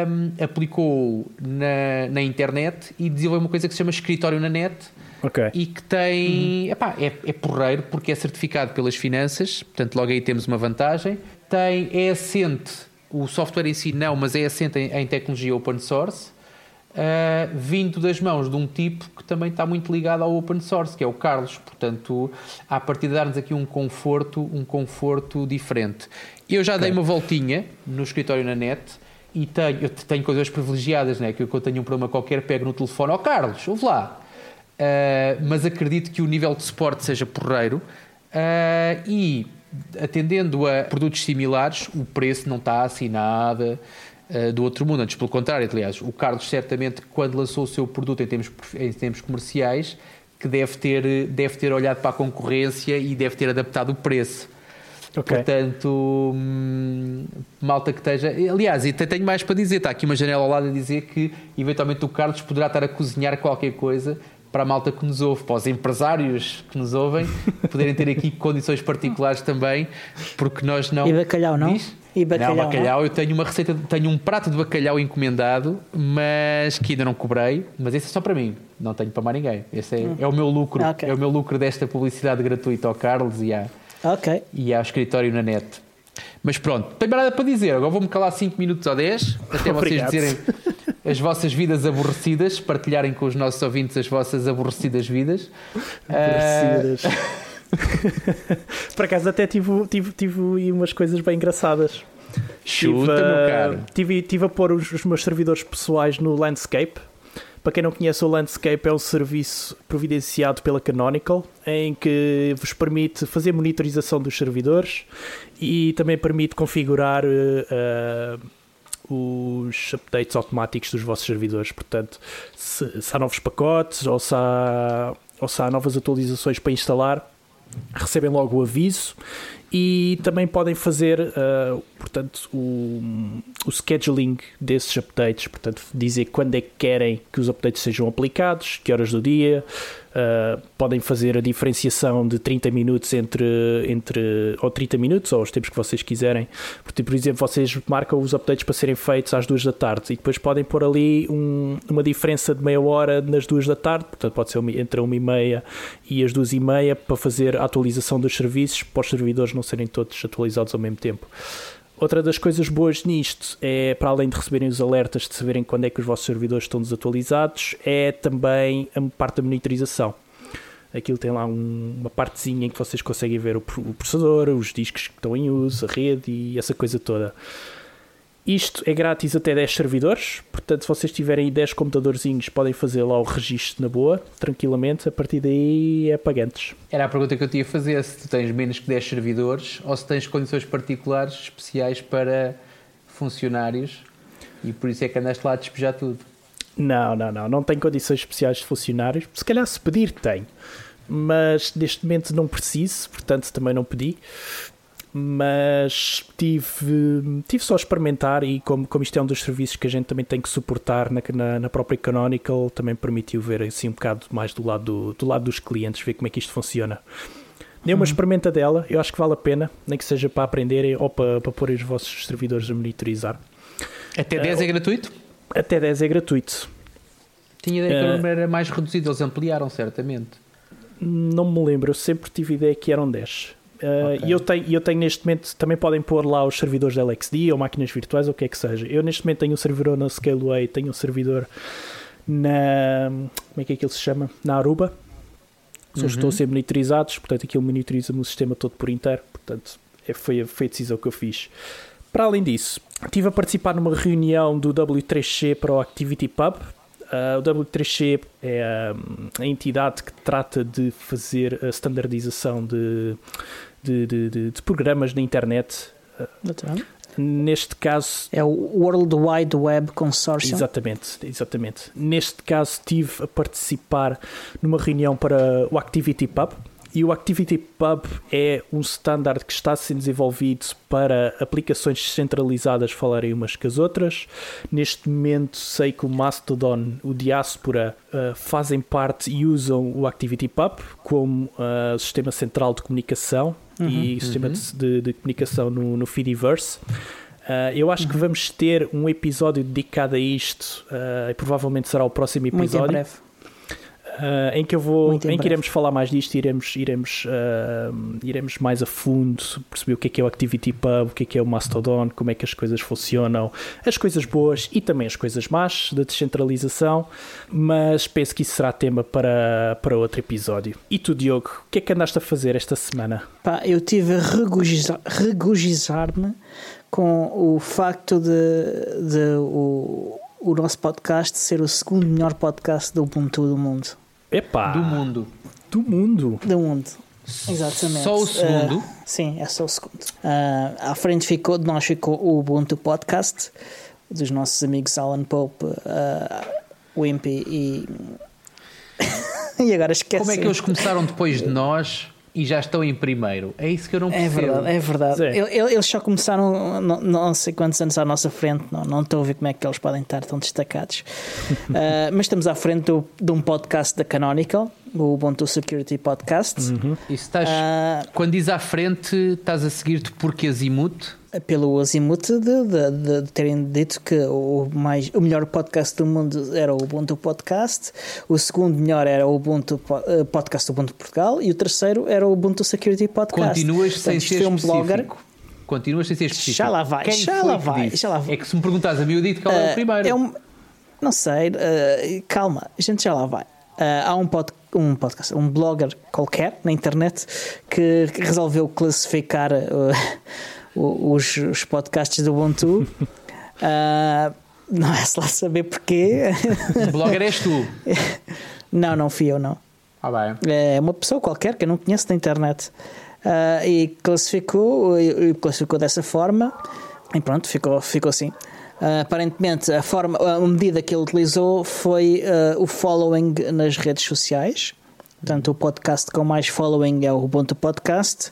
Speaker 3: um, aplicou na, na internet e desenvolveu uma coisa que se chama escritório na net okay. e que tem uhum. epá, é, é porreiro porque é certificado pelas finanças, portanto logo aí temos uma vantagem. Tem, é assente, o software em si não, mas é assente em, em tecnologia open source, uh, vindo das mãos de um tipo que também está muito ligado ao open source, que é o Carlos. Portanto, a partir de dar-nos aqui um conforto, um conforto diferente. Eu já okay. dei uma voltinha no escritório na net e tenho, eu tenho coisas privilegiadas, né? que eu tenho um problema qualquer, pego no telefone, ó oh, Carlos, ouve lá. Uh, mas acredito que o nível de suporte seja porreiro uh, e atendendo a produtos similares, o preço não está assim nada uh, do outro mundo. Antes, pelo contrário, aliás, o Carlos certamente quando lançou o seu produto em termos, em termos comerciais, que deve ter, deve ter olhado para a concorrência e deve ter adaptado o preço. Okay. Portanto, hum, malta que esteja. Aliás, e tenho mais para dizer. Está aqui uma janela ao lado a dizer que eventualmente o Carlos poderá estar a cozinhar qualquer coisa para a malta que nos ouve, para os empresários que nos ouvem, poderem ter aqui condições particulares também, porque nós não.
Speaker 2: E bacalhau, não?
Speaker 3: Diz?
Speaker 2: E bacalhau.
Speaker 3: Não, bacalhau, não? eu tenho uma receita, tenho um prato de bacalhau encomendado, mas que ainda não cobrei, mas esse é só para mim, não tenho para mais ninguém. Esse é, hum. é o meu lucro, okay. é o meu lucro desta publicidade gratuita ao Carlos e, à,
Speaker 2: okay.
Speaker 3: e ao escritório na net. Mas pronto, tenho nada para dizer, agora vou-me calar 5 minutos ou 10, até vocês dizerem as vossas vidas aborrecidas, partilharem com os nossos ouvintes as vossas aborrecidas vidas.
Speaker 1: Aborrecidas. Uh... Por acaso até tive, tive, tive umas coisas bem engraçadas.
Speaker 3: Chuta, tive, meu caro.
Speaker 1: Tive, tive a pôr os, os meus servidores pessoais no Landscape. Para quem não conhece, o Landscape é um serviço providenciado pela Canonical em que vos permite fazer monitorização dos servidores e também permite configurar uh, os updates automáticos dos vossos servidores. Portanto, se, se há novos pacotes ou se há, ou se há novas atualizações para instalar, recebem logo o aviso e também podem fazer uh, portanto o, o scheduling desses updates portanto dizer quando é que querem que os updates sejam aplicados que horas do dia Uh, podem fazer a diferenciação de 30 minutos entre, entre ou 30 minutos ou os tempos que vocês quiserem. Porque, por exemplo, vocês marcam os updates para serem feitos às 2 da tarde e depois podem pôr ali um, uma diferença de meia hora nas 2 da tarde, portanto pode ser entre 1 e meia e as 2 e meia para fazer a atualização dos serviços para os servidores não serem todos atualizados ao mesmo tempo. Outra das coisas boas nisto é, para além de receberem os alertas de saberem quando é que os vossos servidores estão desatualizados, é também a parte da monitorização. Aquilo tem lá um, uma partezinha em que vocês conseguem ver o, o processador, os discos que estão em uso, a rede e essa coisa toda. Isto é grátis até 10 servidores, portanto, se vocês tiverem 10 computadorzinhos, podem fazer lá o registro na boa, tranquilamente. A partir daí é pagantes.
Speaker 3: Era a pergunta que eu tinha a fazer: se tu tens menos que 10 servidores ou se tens condições particulares especiais para funcionários e por isso é que andaste lá a despejar tudo.
Speaker 1: Não, não, não. Não tem condições especiais de funcionários. Se calhar, se pedir, tem. Mas neste momento não preciso, portanto também não pedi mas tive, tive só a experimentar e como, como isto é um dos serviços que a gente também tem que suportar na, na, na própria Canonical, também permitiu ver assim um bocado mais do lado, do, do lado dos clientes, ver como é que isto funciona. Dê uma uhum. experimenta dela, eu acho que vale a pena, nem que seja para aprenderem ou para, para pôr os vossos servidores a monitorizar.
Speaker 3: Até 10 uh, é gratuito?
Speaker 1: Até 10 é gratuito.
Speaker 3: Tinha ideia que o número era mais reduzido, eles ampliaram certamente.
Speaker 1: Não me lembro, eu sempre tive ideia que eram 10. Uh, okay. E eu tenho, eu tenho neste momento, também podem pôr lá os servidores da LXD ou máquinas virtuais ou o que é que seja. Eu neste momento tenho um servidor na Scaleway, tenho um servidor na. Como é que é que ele se chama? Na Aruba. Só uhum. estão a ser monitorizados, portanto aquilo monitoriza-me o sistema todo por inteiro. Portanto, é, foi, foi a decisão que eu fiz. Para além disso, estive a participar numa reunião do W3C para o Activity Pub, Uh, o W3C é a, a, entidade que trata de fazer a standardização de, de, de, de, de programas na internet. Neste caso.
Speaker 2: É o World Wide Web Consortium.
Speaker 1: Exatamente, exatamente. Neste caso, estive a participar numa reunião para o Activity Pub e o ActivityPub é um standard que está sendo desenvolvido para aplicações descentralizadas falarem umas com as outras. Neste momento sei que o Mastodon, o Diaspora, uh, fazem parte e usam o ActivityPub como uh, sistema central de comunicação uhum, e sistema uhum. de, de, comunicação no, no Fediverse. Uh, eu acho uhum. que vamos ter um episódio dedicado a isto, uh, e provavelmente será o próximo episódio. Muito em breve uh, em que eu vou, em, em que iremos falar mais disto, iremos, iremos, uh, iremos mais a fundo perceber o que é que é o Activity Pub, o que é que é o Mastodon, como é que as coisas funcionam, as coisas boas e também as coisas más da descentralização, mas penso que isso será tema para, para outro episódio. E tu, Diogo, o que é que andaste a fazer esta semana?
Speaker 2: Pá, eu tive a regozijar-me com o facto de, de o, o nosso podcast ser o segundo melhor podcast do Ubuntu do mundo.
Speaker 1: Epá!
Speaker 3: Do mundo.
Speaker 1: Do mundo.
Speaker 2: Do mundo. Exatamente.
Speaker 3: Só o segundo? Uh,
Speaker 2: sim, é só o segundo. Uh, à frente ficou, de nós ficou o Ubuntu Podcast, dos nossos amigos Alan Pope, uh, Wimpy e. e agora esquece.
Speaker 3: Como é que eles começaram depois de nós e já estão em primeiro. É isso que eu não
Speaker 2: É
Speaker 3: percebo.
Speaker 2: verdade, é verdade.
Speaker 1: É.
Speaker 2: El- Eles só começaram não, não sei quantos anos à nossa frente, não, não estou a ver como é que eles podem estar tão destacados. Ah, mas estamos à frente do- de um podcast da Canonical, o Ubuntu Security Podcast,
Speaker 3: E se estás,
Speaker 2: Ah.
Speaker 3: quando diz à frente, estás a seguir-te porque Azimuth?
Speaker 2: pelo Azimuth de, de- de- terem dito que o, mais, o melhor podcast do mundo era o Ubuntu Podcast, o segundo melhor era o Ubuntu eh, Podcast do Ubuntu Portugal e o terceiro era o Ubuntu Security Podcast.
Speaker 3: Continuas
Speaker 2: Portanto,
Speaker 3: sem ser
Speaker 2: um
Speaker 3: específico.
Speaker 2: blogger.
Speaker 3: Continuas sem ser específico.
Speaker 2: Já lá vai,
Speaker 3: Quem
Speaker 2: já lá
Speaker 3: que
Speaker 2: vai, já lá vai.
Speaker 3: É que se me perguntas a mim, eu digo qual é o primeiro.
Speaker 2: é um- não sei, ah, calma, a gente já lá vai. Ah, há um, pod, um podcast, um blogger qualquer na internet que, que resolveu classificar o- os, os podcasts do Ubuntu. Ah, não é se lá saber porquê.
Speaker 3: O blogger és tu.
Speaker 2: não, não fui eu, não.
Speaker 3: Ah, bem.
Speaker 2: É uma pessoa qualquer que eu não conheço na internet. Ah, e classificou, e classificou dessa forma e pronto, ficou, ficou assim. Ah, aparentemente, a, forma, a medida que ele utilizou foi ah, o following nas redes sociais. Portanto, o podcast com mais following é o Ubuntu Podcast.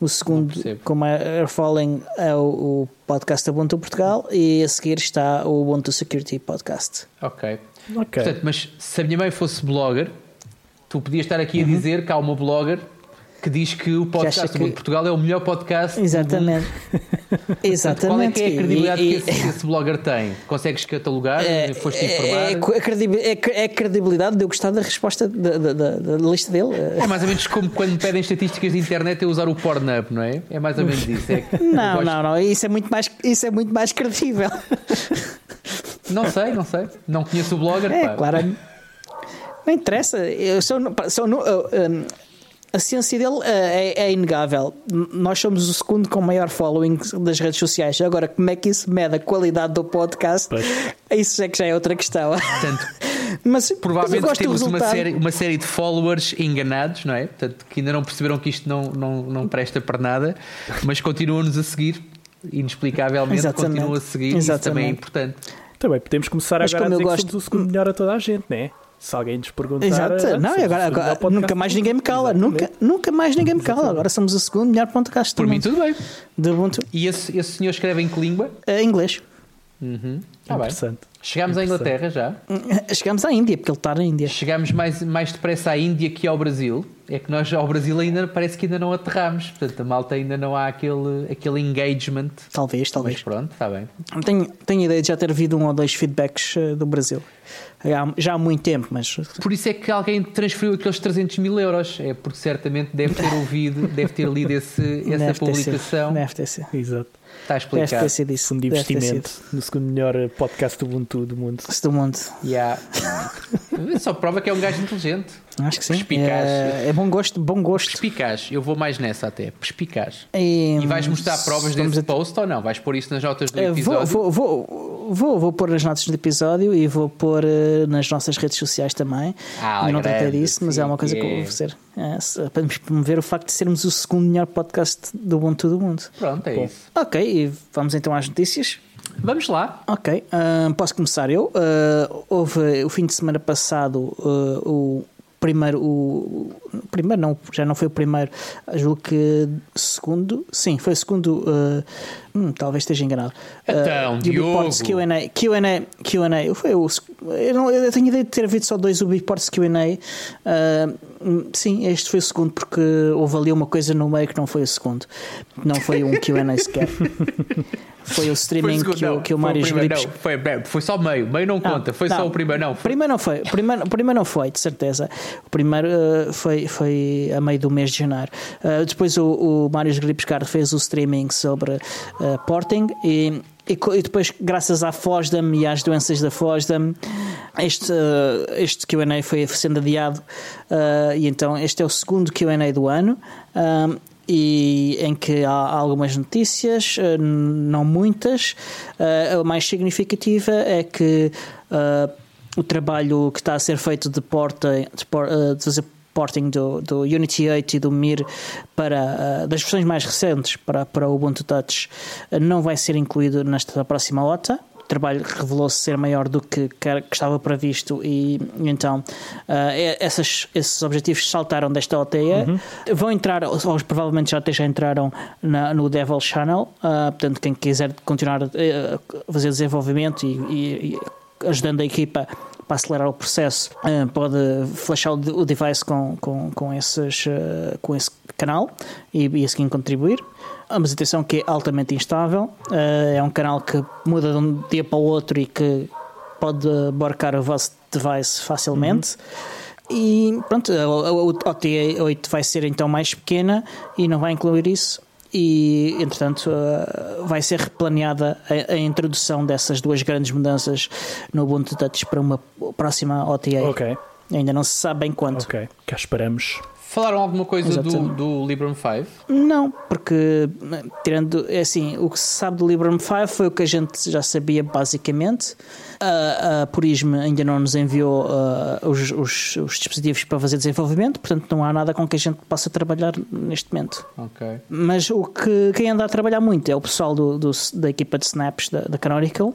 Speaker 2: O segundo com maior following é o, o podcast Ubuntu Portugal. E a seguir está o Ubuntu Security Podcast.
Speaker 3: Ok.
Speaker 1: Ok.
Speaker 3: Portanto, mas se a minha mãe fosse blogger, tu podias estar
Speaker 2: Uhum.
Speaker 3: aqui a dizer que há uma blogger que diz que o podcast
Speaker 2: acha
Speaker 3: do Mundo
Speaker 2: que-
Speaker 3: de Portugal é o melhor podcast. do mundo.
Speaker 2: Exatamente. Exatamente.
Speaker 3: qual é que é a credibilidade
Speaker 2: E- e-
Speaker 3: que esse, esse blogger tem? Consegues catalogar? Foste informar?
Speaker 2: É,
Speaker 3: É,
Speaker 2: é, a credibi- é a- é a credibilidade de eu gostar da resposta da, da- da- da lista dele. É,
Speaker 3: mais ou menos como quando pedem estatísticas de internet eu usar o Pornhub, não é? É mais ou menos isso. É que
Speaker 2: Não, não, não. Isso é muito mais, isso é muito mais credível.
Speaker 3: Não sei, não sei. Não conheço o blogger.
Speaker 2: É,
Speaker 3: pá.
Speaker 2: claro. Não interessa. Eu sou, sou, no- eu, um, a ciência dele uh, é, é inegável. Nós somos o segundo com maior following das redes sociais. Agora, como é que isso mede a qualidade do podcast?
Speaker 1: Pois.
Speaker 2: Isso é que já é outra questão.
Speaker 3: Portanto,
Speaker 2: Mas, mas
Speaker 3: provavelmente
Speaker 2: gosto do
Speaker 3: temos uma série, uma série de followers enganados, não é? Portanto, que ainda não perceberam que isto não, não, não presta para nada, mas continuam-nos a seguir. Inexplicavelmente
Speaker 2: Exatamente.
Speaker 3: continuam a seguir. Isso também é
Speaker 2: Exatamente.
Speaker 3: importante.
Speaker 1: Também podemos começar
Speaker 2: Mas
Speaker 1: agora a dizer
Speaker 2: eu
Speaker 1: que
Speaker 2: gosto-
Speaker 1: somos o segundo melhor a toda a gente, não é? Se alguém nos perguntar.
Speaker 2: Exato.
Speaker 1: ah,
Speaker 2: Não, e agora, agora- nunca mais ninguém me cala.
Speaker 1: Exatamente.
Speaker 2: Nunca, nunca mais ninguém me cala. Agora somos o segundo melhor podcast
Speaker 3: Por mim, tudo bem.
Speaker 2: De Ubuntu.
Speaker 3: E esse, esse senhor escreve em que língua?
Speaker 2: Eh, inglês.
Speaker 3: Uhum. Tá bem.
Speaker 1: Interessante.
Speaker 3: Chegámos à Inglaterra já.
Speaker 2: Chegamos à Índia, porque ele está na Índia.
Speaker 3: Chegámos mais, mais depressa à Índia que ao Brasil. É que nós ao Brasil ainda parece que ainda não aterramos. Portanto, a malta ainda não há aquele, aquele engagement.
Speaker 2: Talvez,
Speaker 3: Mas
Speaker 2: talvez.
Speaker 3: pronto, está bem.
Speaker 2: Tenho, tenho ideia de já ter havido um ou dois feedbacks eh, do Brasil. Já, já há muito tempo, mas
Speaker 3: Por isso é que alguém transferiu aqueles 300 mil euros. É porque certamente deve ter ouvido, deve ter lido esse, essa
Speaker 2: deve ter
Speaker 3: publicação.
Speaker 2: Deve ter sido.
Speaker 1: Exato.
Speaker 3: Está
Speaker 2: Deve
Speaker 3: explicado.
Speaker 2: ter sido isso.
Speaker 1: Fundo de
Speaker 2: Deve
Speaker 1: investimento no segundo melhor eh, podcast do Ubuntu do mundo.
Speaker 2: Isso do mundo.
Speaker 3: Yeah. Só prova que é um gajo inteligente.
Speaker 2: Acho que sim.
Speaker 3: Perspicaz.
Speaker 2: É, é bom gosto, bom gosto.
Speaker 3: Perspicaz. Eu vou mais nessa até. Perspicaz.
Speaker 2: E,
Speaker 3: E vais mostrar provas desse
Speaker 2: a-
Speaker 3: post ou não? Vais pôr isso nas notas do
Speaker 2: Eh,
Speaker 3: episódio?
Speaker 2: Vou, vou, vou, vou, vou pôr as notas do episódio e vou pôr eh, nas nossas redes sociais também.
Speaker 3: Ah,
Speaker 2: Eu não tratei disso, mas é uma coisa que eu vou fazer. É, se- para nos promover o facto de sermos o segundo melhor podcast do Ubuntu do mundo.
Speaker 3: Pronto, é
Speaker 1: Bom.
Speaker 3: isso.
Speaker 2: Ok, e vamos então às notícias.
Speaker 3: Vamos lá.
Speaker 2: Ok, ah, posso começar eu. Ah, houve o fim de semana passado ah, o primeiro, o, primeiro não, já não foi o primeiro, julgo que segundo, sim, foi o segundo, ah, hum, talvez esteja enganado.
Speaker 3: Então,
Speaker 2: Ubiports
Speaker 3: Diogo.
Speaker 2: Q&A, Q&A, Q&A, foi o, eu, não, eu tenho ideia de ter havido só dois Ubiports Q&A, ah, hum, sim, este foi o segundo porque houve ali uma coisa no meio que não foi o segundo, não foi um Q&A sequer. Foi o streaming que, o,
Speaker 3: não.
Speaker 2: que o
Speaker 3: Foi
Speaker 2: Mário Gripes
Speaker 3: não. Foi, foi só meio. Meio não, conta. Foi só
Speaker 2: não.
Speaker 3: o primeiro. Não. Foi-
Speaker 2: Primeiro não foi. Primeiro, o primeiro não foi, de certeza. O primeiro eh, foi, foi a meio do mês de janeiro. Eh, depois o, o Mário Gripscar fez o streaming sobre eh, porting e. E, e depois, graças à FOSDEM e às doenças da FOSDEM, este, este QA foi sendo adiado. e então, este é o segundo QA do ano. E em que há algumas notícias, eh, não muitas. Eh, A mais significativa é que eh, o trabalho que está a ser feito de, porta, de, por- eh, de fazer porting do, do Unity 8 e do Mir para eh, das versões mais recentes para, o Ubuntu Touch não vai ser incluído nesta próxima OTA. Trabalho revelou-se ser maior do que, que estava previsto e, e então uh, essas, esses objetivos saltaram desta OTA. Uhum. Vão entrar, ou, ou, provavelmente já até já entraram na, no Devil Channel, uh, portanto, quem quiser continuar a fazer desenvolvimento e, e, e ajudando a equipa para acelerar o processo, pode flashar o device com, com, com, esses, com esse canal e, e assim contribuir. Mas atenção que é altamente instável, uh, é um canal que muda de um dia para o outro e que pode abarcar o vosso device facilmente. Uhum. E pronto, a, a, a OTA8 vai ser então mais pequena e não vai incluir isso e, entretanto, uh, vai ser replaneada a, a, introdução dessas duas grandes mudanças no Ubuntu Touch para uma próxima OTA.
Speaker 1: Ok.
Speaker 2: Ainda não se sabe bem quando.
Speaker 1: Ok, cá esperamos.
Speaker 3: Falaram alguma coisa do, do Librem 5?
Speaker 2: Não, porque tirando é assim, o que se sabe do Librem 5 foi o que a gente já sabia basicamente. A, a Purisme ainda não nos enviou uh, os, os, os, dispositivos para fazer desenvolvimento, portanto não há nada com que a gente possa trabalhar neste momento.
Speaker 3: Ok.
Speaker 2: Mas o que quem anda a trabalhar muito é o pessoal do, do da equipa de snaps da, da Canonical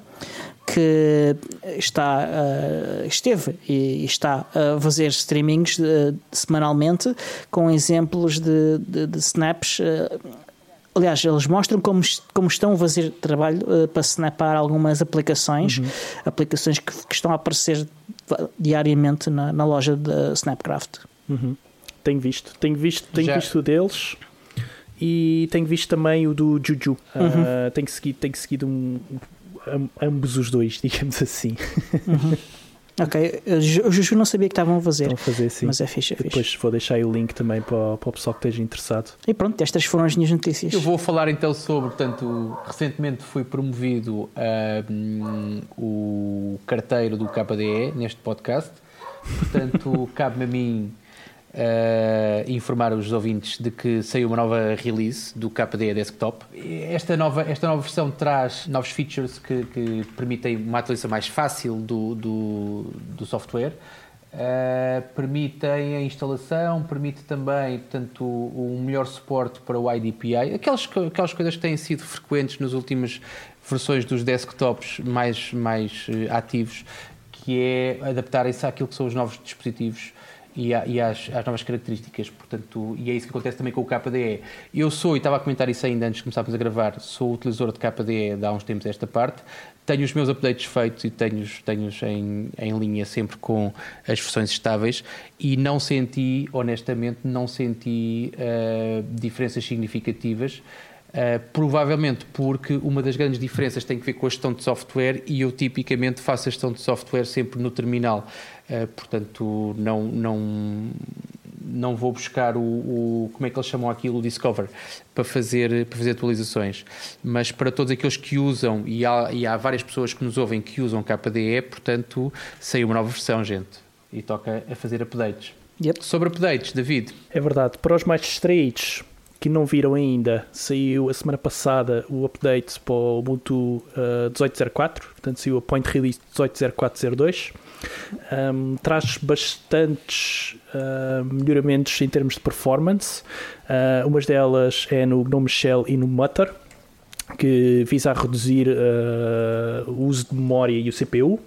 Speaker 2: que está, uh, esteve e está a fazer streamings de, eh, semanalmente com exemplos de, de, de snaps. Uh, aliás, eles mostram como, como estão a fazer trabalho uh, para snapar algumas aplicações, uhum. aplicações que, que, estão a aparecer diariamente na, na loja da Snapcraft.
Speaker 1: Uhum. Tenho visto, tenho visto, tenho visto deles e tenho visto também o do Juju. Uhum. Uh, tenho seguido, tenho seguido um, ambos os dois, digamos assim.
Speaker 2: Uhum. Ok, o Juju não sabia que estavam a fazer.
Speaker 1: Estão a fazer, sim.
Speaker 2: Mas é fixe, é
Speaker 1: fixe. Depois vou deixar aí o link também para, para o pessoal que esteja interessado.
Speaker 2: E pronto, estas foram as minhas notícias.
Speaker 3: Eu vou falar então sobre, portanto, recentemente fui promovido um, o carteiro do KDE neste podcast. Portanto, cabe-me a mim uh, informar os ouvintes de que saiu uma nova release do KDE Desktop. Esta nova, esta nova versão traz novos features que, que permitem uma atualização mais fácil do, do, do software. Uh, permitem a instalação, permite também portanto, um melhor suporte para o IDPI, aquelas, aquelas coisas que têm sido frequentes nas últimas versões dos desktops mais, mais uh, ativos, que é adaptarem-se àquilo que são os novos dispositivos e, a, e às, às, novas características, portanto, e é isso que acontece também com o KDE. Eu sou, e estava a comentar isso ainda antes de começarmos a gravar, sou utilizador de KDE de há uns tempos esta parte, tenho os meus updates feitos e tenho-os tenho em, em linha sempre com as versões estáveis e não senti, honestamente, não senti uh, diferenças significativas. Uh, provavelmente porque uma das grandes diferenças tem que ver com a gestão de software e eu tipicamente faço a gestão de software sempre no terminal. Uh, portanto, não, não, não vou buscar o, o, como é que eles chamam aquilo, o Discover, para fazer, para fazer atualizações. Mas para todos aqueles que usam, e há, e há várias pessoas que nos ouvem que usam KDE, portanto, saiu uma nova versão, gente. E toca a fazer updates.
Speaker 2: Yep.
Speaker 3: Sobre updates, David.
Speaker 1: É verdade. Para os mais distraídos, que não viram ainda, saiu a semana passada o update para o Ubuntu uh, 18.04, portanto saiu a Point Release 18.04.02. Um, traz bastantes uh, melhoramentos em termos de performance. Uh, umas delas é no GNOME Shell e no Mutter, que visa a reduzir uh, o uso de memória e o CPU.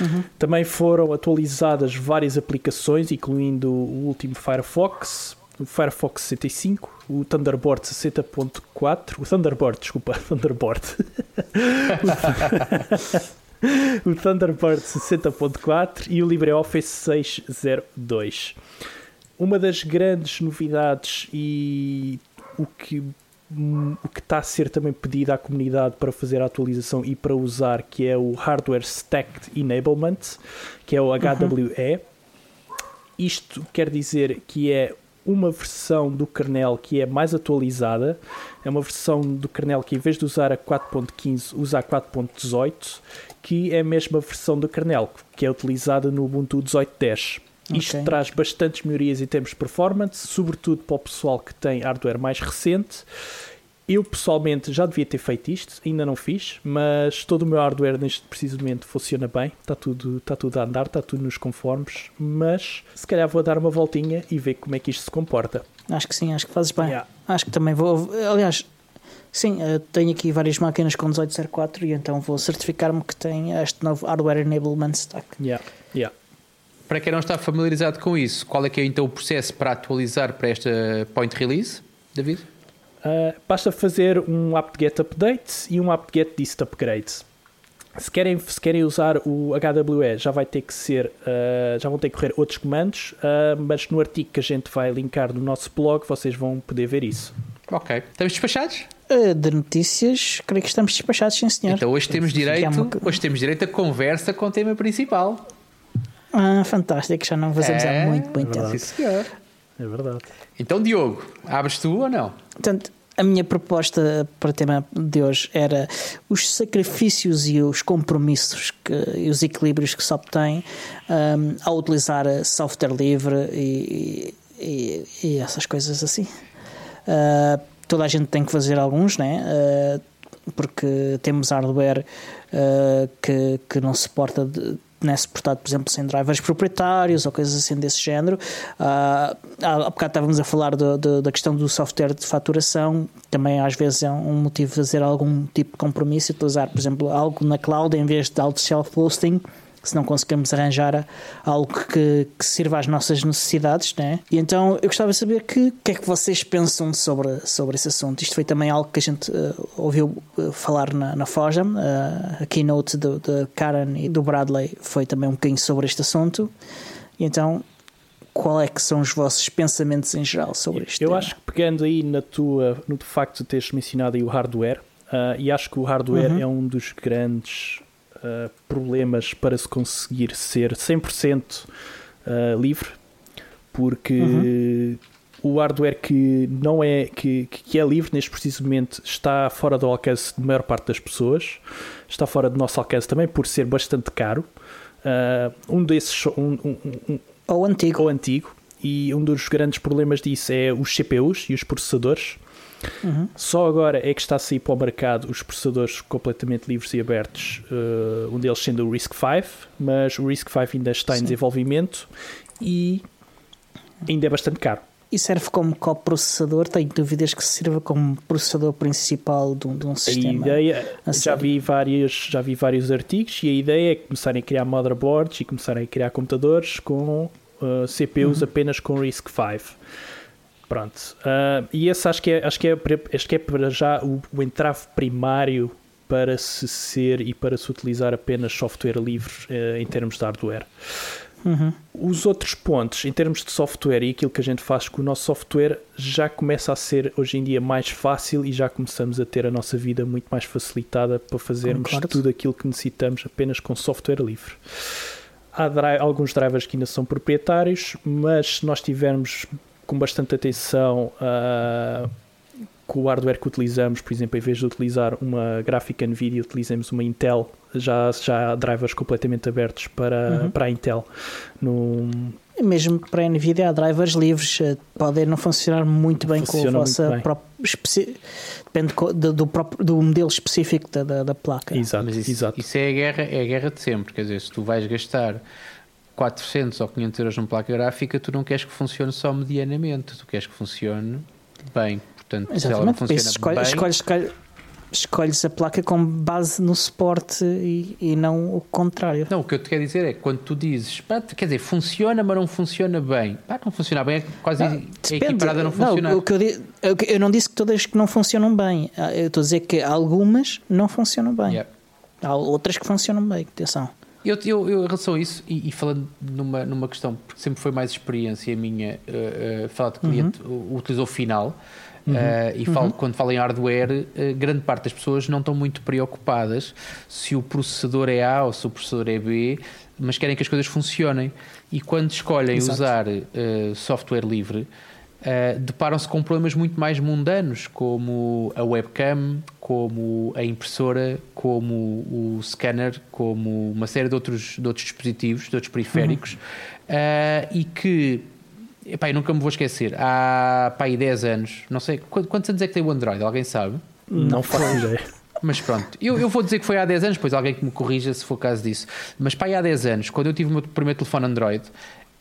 Speaker 1: Uhum. Também foram atualizadas várias aplicações, incluindo o último Firefox, o Firefox 65, o Thunderbird 60.4, o Thunderbird, desculpa, Thunderbird. o Thunderbird 60.4 e o LibreOffice 602. Uma das grandes novidades e o que o que está a ser também pedido à comunidade para fazer a atualização e para usar, que é o Hardware Stacked Enablement, que é o HWE. Uhum. Isto quer dizer que é uma versão do kernel que é mais atualizada. É uma versão do kernel que, em vez de usar a 4.15, usa a 4.18, que é a mesma versão do kernel que é utilizada no Ubuntu 18.10. Isto okay. traz bastantes melhorias em termos de performance, sobretudo para o pessoal que tem hardware mais recente eu pessoalmente já devia ter feito isto, ainda não fiz, mas todo o meu hardware neste preciso momento funciona bem, está tudo, está tudo a andar, está tudo nos conformes, mas se calhar vou dar uma voltinha e ver como é que isto se comporta.
Speaker 2: Acho que sim, acho que fazes bem. Yeah. Acho que também vou. Aliás, Sim, uh, tenho aqui várias máquinas com 1804 e então vou certificar-me que tem este novo Hardware Enablement Stack.
Speaker 1: Yeah, yeah.
Speaker 3: Para quem não está familiarizado com isso, qual é que é então o processo para atualizar para esta point release, David?
Speaker 1: Uh, basta fazer um apt-get update e um apt-get dist upgrade. Se querem, se querem usar o HWE, já vai ter que ser, uh, já vão ter que correr outros comandos, uh, mas no artigo que a gente vai linkar no nosso blog, vocês vão poder ver isso.
Speaker 3: Ok. Estamos despachados?
Speaker 2: de notícias, creio que estamos despachados, sim senhor.
Speaker 3: Então hoje temos direito, uma... hoje temos direito a conversa com o tema principal.
Speaker 2: Ah, fantástico, já não fazemos é, há muito, muito
Speaker 1: é tempo. Sim, É verdade.
Speaker 3: Então, Diogo, abres tu ou não?
Speaker 2: Portanto, a minha proposta para o tema de hoje era os sacrifícios e os compromissos que, e os equilíbrios que se obtêm um, ao utilizar software livre e, e, e essas coisas assim. Uh, toda a gente tem que fazer alguns, né? Uh, porque temos hardware uh, que, que não suporta de, não é suportado, por exemplo, sem drivers proprietários ou coisas assim desse género. Uh, há bocado estávamos a falar do, do, da questão do software de faturação, também às vezes é um motivo de fazer algum tipo de compromisso, utilizar, por exemplo, algo na cloud em vez de alto self-hosting se não conseguimos arranjar algo que, que sirva às nossas necessidades, né? E então eu gostava de saber que que é que vocês pensam sobre, sobre esse assunto. Isto foi também algo que a gente uh, ouviu uh, falar na, na uh, a keynote de Karen e do Bradley foi também um bocadinho sobre este assunto. E então qual é que são os vossos pensamentos em geral sobre isto?
Speaker 1: Eu tema? acho que pegando aí na tua, no facto de teres mencionado aí o hardware, uh, e acho que o hardware uhum. é um dos grandes uh, problemas para se conseguir ser 100% uh, eh, livre, porque uhum. o hardware que não é que, que é livre neste preciso momento está fora do alcance da maior parte das pessoas, está fora do nosso alcance também por ser bastante caro. Uh, um desses um, um, um,
Speaker 2: ou antigo
Speaker 1: ou antigo e um dos grandes problemas disso é os CPUs e os processadores Uhum. Só agora é que está a sair para o mercado os processadores completamente livres e abertos, uh, um deles sendo o RISC-V, mas o RISC-V ainda está Sim. em desenvolvimento e ainda é bastante caro.
Speaker 2: E serve como coprocessador? Tenho dúvidas que sirva como processador principal de um, de um sistema.
Speaker 1: A ideia, a já vi, vários, já vi vários artigos e a ideia é começarem a criar motherboards e começarem a criar computadores com uh, CPUs uhum. apenas com RISC-V. Pronto. Uh, e esse acho que é, acho que é, acho que é para já o, o entrave primário para se ser e para se utilizar apenas software livre uh, em termos de hardware. Uhum. Os outros pontos, em termos de software e aquilo que a gente faz com o nosso software, já começa a ser hoje em dia mais fácil e já começamos a ter a nossa vida muito mais facilitada para fazermos Concordo. tudo aquilo que necessitamos apenas com software livre. Há dri alguns drivers que ainda são proprietários, mas se nós tivermos com bastante atenção uh, com o hardware que utilizamos, por exemplo, em vez de utilizar uma gráfica NVIDIA, utilizamos uma Intel, já, já há drivers completamente abertos para, uhum. para a Intel. No...
Speaker 2: Mesmo para a NVIDIA há drivers livres, eh, podem não funcionar muito bem Funciona com a vossa própria. Depende do, do, próprio, do modelo específico da, da, da placa.
Speaker 3: Exato, isso, exato. Isso é a, guerra, é a guerra de sempre, quer dizer, se tu vais gastar 400 ou 500 euros numa placa gráfica, tu não queres que funcione só medianamente, tu queres que funcione bem. Portanto, Exatamente, se ela não funciona escolhe, bem...
Speaker 2: Escolhes, escolhes, escolhes a placa com base no suporte e, e, não o contrário.
Speaker 3: Não, o que eu te quero dizer é que quando tu dizes, pá, quer dizer, funciona, mas não funciona bem. Pá, não funciona bem, é quase não, é equiparada a não funcionar.
Speaker 2: Não, o que eu, eu, não disse que todas que não funcionam bem. Ah, eu estou a dizer que algumas não funcionam bem. Yeah. Há outras que funcionam bem, atenção.
Speaker 3: Eu, eu, eu, em relação a isso, e, e, falando numa, numa questão, porque sempre foi mais experiência minha uh, uh, falar de cliente, uhum. o utilizador final, uhum. uh, e falo, uhum. quando falo em hardware, grande parte das pessoas não estão muito preocupadas se o processador é A ou se o processador é B, mas querem que as coisas funcionem. E quando escolhem Exato. usar software livre, uh, deparam-se com problemas muito mais mundanos, como a webcam, como a impressora, como o scanner, como uma série de outros, de outros dispositivos, de outros periféricos, uhum. uh, e que Epá, eu nunca me vou esquecer. Há pá, 10 anos, não sei. Quantos anos é que tem o Android? Alguém sabe?
Speaker 1: Não faço ideia.
Speaker 3: Mas pronto, eu, eu vou dizer que foi há 10 anos, depois alguém que me corrija se for caso disso. Mas pá, há 10 anos, quando eu tive o meu primeiro telefone Android,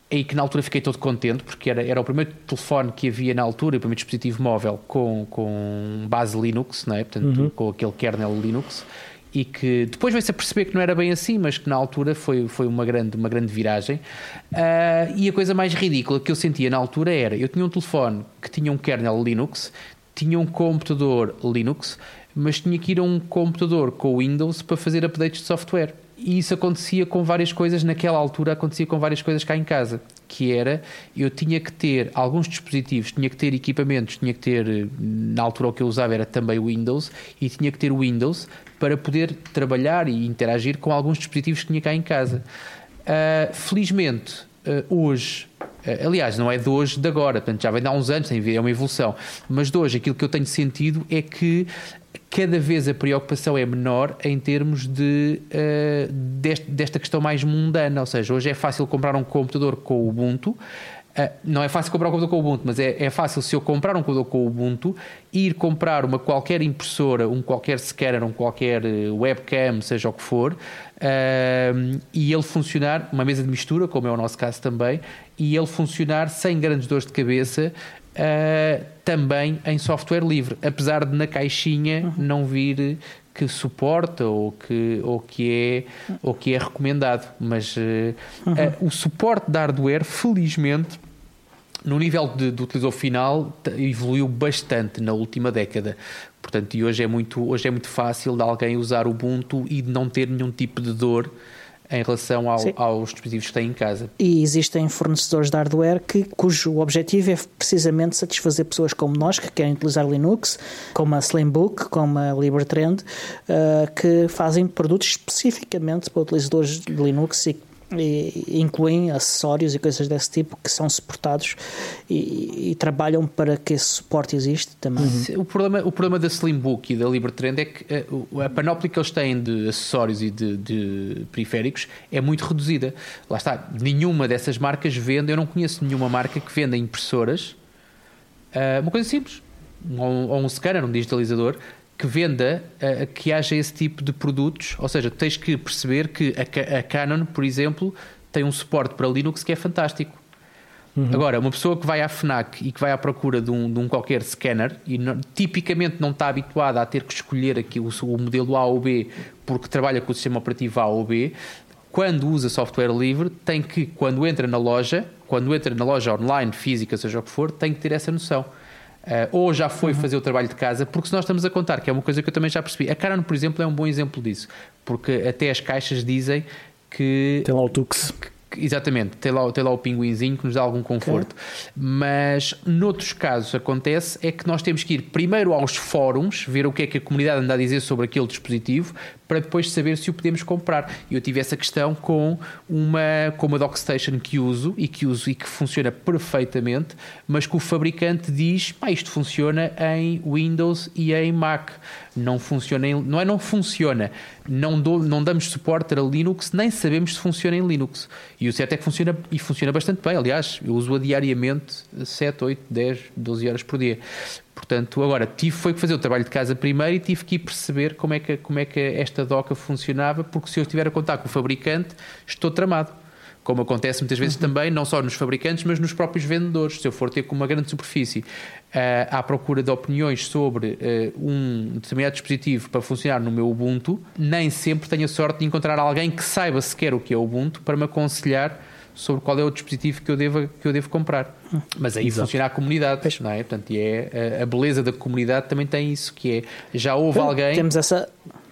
Speaker 3: e que na altura fiquei todo contente, porque era, era o primeiro telefone que havia na altura, o primeiro dispositivo móvel com, com base Linux, não é? Portanto, uhum. com aquele kernel Linux, e que depois veio-se a perceber que não era bem assim, mas que na altura foi, foi uma, grande, uma grande viragem. Uh, e a coisa mais ridícula que eu sentia na altura era: eu tinha um telefone que tinha um kernel Linux, tinha um computador Linux, mas tinha que ir a um computador com Windows para fazer updates de software. E isso acontecia com várias coisas, naquela altura acontecia com várias coisas cá em casa, que era, eu tinha que ter alguns dispositivos, tinha que ter equipamentos, tinha que ter, na altura o que eu usava era também Windows, e tinha que ter Windows para poder trabalhar e interagir com alguns dispositivos que tinha cá em casa. Uh, felizmente, uh, hoje, uh, aliás, não é de hoje, de agora, portanto, já vem de há uns anos, é uma evolução, mas de hoje aquilo que eu tenho sentido é que cada vez a preocupação é menor em termos de, uh, deste, desta questão mais mundana. Ou seja, hoje é fácil comprar um computador com o Ubuntu. Uh, não é fácil comprar um computador com o Ubuntu, mas é, é fácil se eu comprar um computador com o Ubuntu, ir comprar uma qualquer impressora, um qualquer scanner, um qualquer eh, webcam, seja o que for, uh, e ele funcionar, uma mesa de mistura, como é o nosso caso também, e ele funcionar sem grandes dores de cabeça, uh, também em software livre, apesar de na caixinha uhum. não vir que suporta ou que, ou que, é, ou que é recomendado. Mas uh, uhum. uh, o suporte de hardware, felizmente, no nível de, de utilizador final, evoluiu bastante na última década. Portanto, e hoje é muito, hoje é muito fácil de alguém usar Ubuntu e de não ter nenhum tipo de dor em relação ao, aos dispositivos que têm em casa.
Speaker 2: E existem fornecedores de hardware que, cujo objetivo é precisamente satisfazer pessoas como nós que querem utilizar Linux, como a Slimbook, como a Libertrend, uh, que fazem produtos especificamente para utilizadores de Linux e e incluem acessórios e coisas desse tipo que são suportados e, e trabalham para que esse suporte exista também.
Speaker 3: Uhum. O, problema, o problema da Slimbook e da Libertrend é que a, eh, a panóplia que eles têm de acessórios e de, de, periféricos é muito reduzida. Lá está, nenhuma dessas marcas vende, eu não conheço nenhuma marca que venda impressoras, uh, uma coisa simples, ou, ou um scanner, um digitalizador, que venda, uh, que haja esse tipo de produtos, ou seja, tens que perceber que a, a, Canon, por exemplo, tem um suporte para Linux que é fantástico. Uhum. Agora, uma pessoa que vai à FNAC e que vai à procura de um, de um qualquer scanner e não, tipicamente não está habituada a ter que escolher aqui o, o modelo A ou B porque trabalha com o sistema operativo A ou B, quando usa software livre, tem que, quando entra na loja, quando entra na loja online, física, seja o que for, tem que ter essa noção. Uh, ou já foi uhum. fazer o trabalho de casa, porque se nós estamos a contar, que é uma coisa que eu também já percebi, a Canon, por exemplo, é um bom exemplo disso, porque até as caixas dizem que.
Speaker 1: Tem lá o Tux.
Speaker 3: Que, Exatamente, tem lá, tem lá o pinguinzinho que nos dá algum conforto. Okay. Mas noutros casos acontece é que nós temos que ir primeiro aos fóruns, ver o que é que a comunidade anda a dizer sobre aquele dispositivo, para depois saber se o podemos comprar. Eu tive essa questão com uma, com uma Dockstation que uso e que uso e que funciona perfeitamente, mas que o fabricante diz, pá, isto funciona em Windows e em Mac. Não funciona em, não é não funciona, não, dou, não damos suporte a Linux, nem sabemos se funciona em Linux. E o certo é que funciona e funciona bastante bem. Aliás, eu uso-a diariamente 7, 8, 10, 12 horas por dia. Portanto, agora tive foi que fazer o trabalho de casa primeiro e tive que ir perceber como é que, como é que esta doca funcionava, porque se eu estiver a contar com o fabricante, estou tramado. Como acontece muitas vezes uhum. também, não só nos fabricantes, mas nos próprios vendedores. Se eu for ter com uma grande superfície uh, à procura de opiniões sobre uh, um determinado dispositivo para funcionar no meu Ubuntu, nem sempre tenho a sorte de encontrar alguém que saiba sequer o que é o Ubuntu para me aconselhar sobre qual é o dispositivo que eu devo, que eu devo comprar. Mas aí Exato. funciona a comunidade, não é? Portanto, e é, a beleza da comunidade também tem isso, que é já houve alguém.
Speaker 2: Temos essa.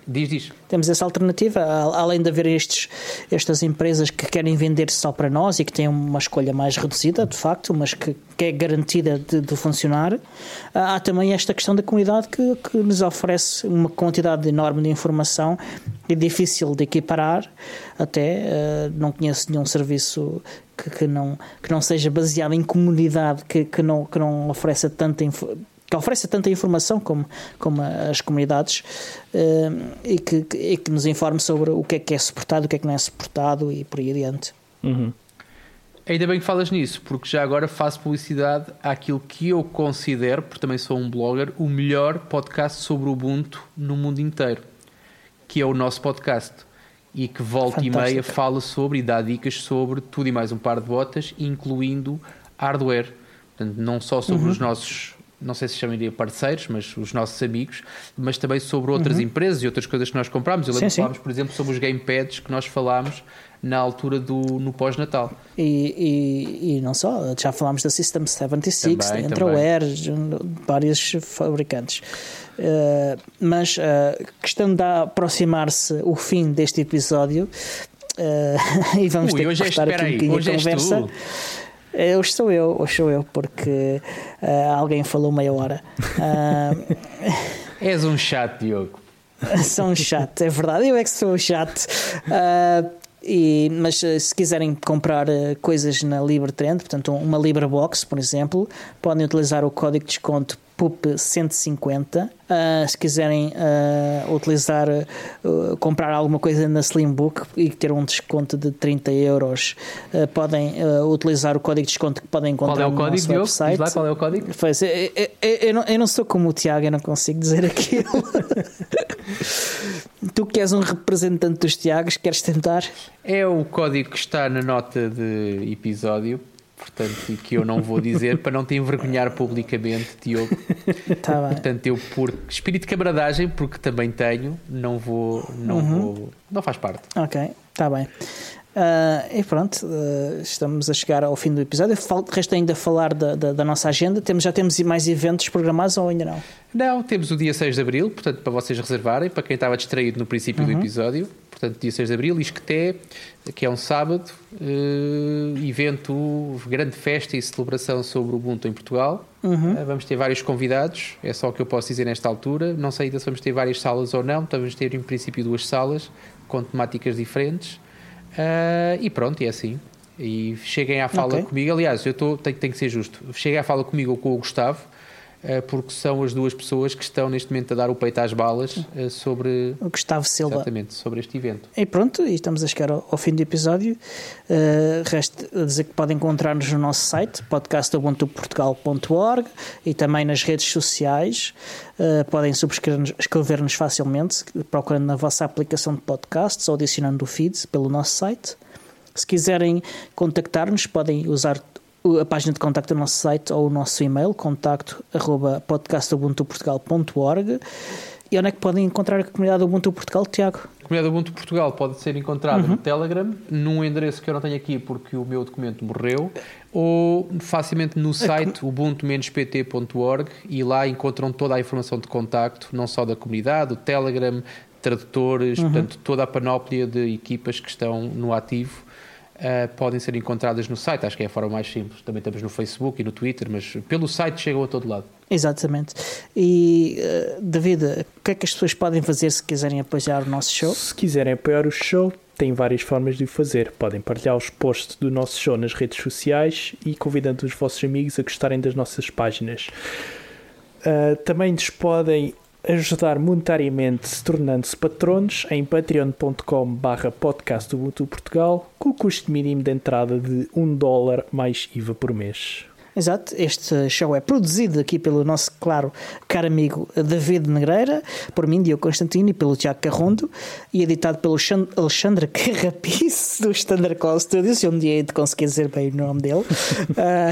Speaker 3: Diz, diz.
Speaker 2: Temos essa alternativa, além de haver estes, estas empresas que querem vender só para nós e que têm uma escolha mais reduzida, de facto, mas que, que é garantida de, de, funcionar, há também esta questão da comunidade que, que nos oferece uma quantidade enorme de informação e difícil de equiparar, até uh, não conheço nenhum serviço que, que, não, que não seja baseado em comunidade, que, que, não, que não ofereça tanta que ofereça tanta informação como, como as comunidades uh, e, que, e que nos informe sobre o que é que é suportado, o que é que não é suportado e por aí adiante.
Speaker 3: Uhum. Ainda bem que falas nisso, porque já agora faço publicidade àquilo que eu considero, porque também sou um blogger, o melhor podcast sobre o Ubuntu no mundo inteiro, que é o nosso podcast e que volta e
Speaker 2: Fantástico.
Speaker 3: meia fala sobre e dá dicas sobre tudo e mais um par de botas, incluindo hardware. Portanto, não só sobre
Speaker 2: Uhum.
Speaker 3: os nossos, não sei se chamaria parceiros, mas os nossos amigos, mas também sobre outras
Speaker 2: Uhum.
Speaker 3: empresas e outras coisas que nós comprámos. Eu
Speaker 2: Sim,
Speaker 3: lembro que
Speaker 2: sim.
Speaker 3: falámos, por exemplo, sobre os gamepads que nós falámos na altura do no pós-natal.
Speaker 2: E, e, e não só, já falámos da System 76,
Speaker 3: Também,
Speaker 2: da Entraware, vários fabricantes. Uh, mas uh, questão de aproximar-se o fim deste episódio uh, e vamos
Speaker 3: Ui,
Speaker 2: ter que cortar
Speaker 3: espera
Speaker 2: aqui um bocadinho a conversa.
Speaker 3: tu.
Speaker 2: Hoje sou eu, hoje sou eu, porque uh, alguém falou meia hora. Uh,
Speaker 3: És um chato, Diogo.
Speaker 2: são um chato, é verdade, eu é que sou um chato. Ah, e, mas ah, se quiserem comprar ah, coisas na LibreTrend, portanto, uma LibreBox, por exemplo, podem utilizar o código de desconto PUP150. Ah, se quiserem ah, utilizar, ah, comprar alguma coisa na Slimbook e ter um desconto de 30 euros, ah, podem utilizar o código de desconto que podem
Speaker 3: Qual
Speaker 2: encontrar
Speaker 3: é o
Speaker 2: no
Speaker 3: código,
Speaker 2: nosso
Speaker 3: Diogo?
Speaker 2: Website.
Speaker 3: lá qual é o código.
Speaker 2: Pois, eu, eu- eu- eu não, eu não sou como o Tiago, eu não consigo dizer aquilo. Tu que és um representante dos Tiagos, queres tentar?
Speaker 3: É o código que está na nota de episódio, portanto, que eu não vou dizer para não te envergonhar publicamente, Diogo.
Speaker 2: Tá bem.
Speaker 3: Portanto, eu por espírito de camaradagem, porque também tenho, não vou, não
Speaker 2: Uhum.
Speaker 3: vou, não faz parte.
Speaker 2: Ok, está bem. Ah, e pronto, ah, estamos a chegar ao fim do episódio. Fal- Resta ainda falar da, da, da nossa agenda. Temos, já temos mais eventos programados ou ainda não?
Speaker 3: Não, temos o dia 6 de Abril, portanto, para vocês reservarem, para quem estava distraído no princípio do episódio. Portanto, dia 6 de Abril, Isqueté, que é um sábado, eh, evento, grande festa e celebração sobre o Ubuntu em Portugal. Eh, vamos ter vários convidados, é só o que eu posso dizer nesta altura. Não sei ainda se vamos ter várias salas ou não, vamos ter em princípio duas salas com temáticas diferentes. Eh, e pronto, e é assim. E cheguem à fala
Speaker 2: Ok.
Speaker 3: comigo. Aliás, eu estou, tenho, tenho que ser justo. Cheguem à fala comigo ou com o Gustavo, porque são as duas pessoas que estão neste momento a dar o peito às balas eh, sobre,
Speaker 2: O Gustavo Silva.
Speaker 3: exatamente, sobre este evento.
Speaker 2: E pronto, e estamos a chegar ao, ao fim do episódio. Uh, resta dizer que podem encontrar-nos no nosso site, podcastubuntuportugal.org e também nas redes sociais. Uh, podem subscrever-nos facilmente, procurando na vossa aplicação de podcasts ou adicionando o feed pelo nosso site. Se quiserem contactar-nos, podem usar a página de contacto do nosso site ou o nosso e-mail, contacto arroba podcastubuntuportugal.org. E onde é que podem encontrar a comunidade Ubuntu Portugal, Tiago?
Speaker 3: A comunidade Ubuntu Portugal pode ser encontrada no Telegram, num endereço que eu não tenho aqui porque o meu documento morreu, ou facilmente no site ubuntu-pt.org e lá encontram toda a informação de contacto, não só da comunidade, o Telegram, tradutores, portanto, toda a panóplia de equipas que estão no ativo. Eh, podem ser encontradas no site, acho que é a forma mais simples. Também estamos no Facebook e no Twitter, mas pelo site chegam a todo lado.
Speaker 2: Exatamente. E, eh, David, o que é que as pessoas podem fazer se quiserem apoiar o nosso show?
Speaker 1: Se quiserem apoiar o show, têm várias formas de o fazer. Podem partilhar os posts do nosso show nas redes sociais e convidando os vossos amigos a gostarem das nossas páginas. Uh, também nos podem ajudar monetariamente tornando-se patronos em patreon.com barra podcast do Portugal com o custo mínimo de entrada de 1 dólar mais IVA por mês.
Speaker 2: Exato, este show é produzido aqui pelo nosso, claro, caro amigo David Negreira, por mim, Diogo Constantino e pelo Tiago Carrondo, e editado pelo Xan- Alexandre Carrapice do Standard Call Studios, um dia hei de conseguir dizer bem o nome dele. Ah,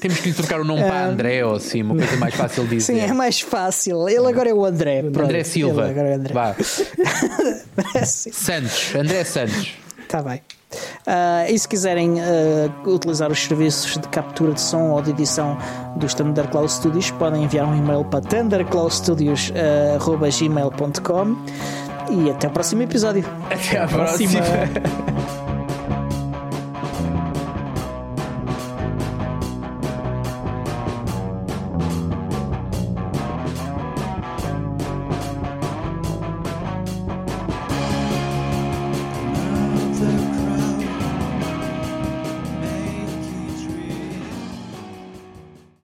Speaker 3: Temos que lhe trocar o nome para André ou assim, uma coisa mais fácil de dizer.
Speaker 2: sim, é mais fácil. Ele agora é o André. pronto.
Speaker 3: André Silva.
Speaker 2: Ele agora é o André.
Speaker 3: Vá.
Speaker 2: Sim.
Speaker 3: Santos, André Santos.
Speaker 2: Está bem. Ah, e se quiserem ah, utilizar os serviços de captura de som ou de edição dos Thunder Cloud Studios, podem enviar um e-mail para thundercloudstudios.gmail.com e até o próximo episódio.
Speaker 3: Até à
Speaker 1: próxima.
Speaker 3: próxima.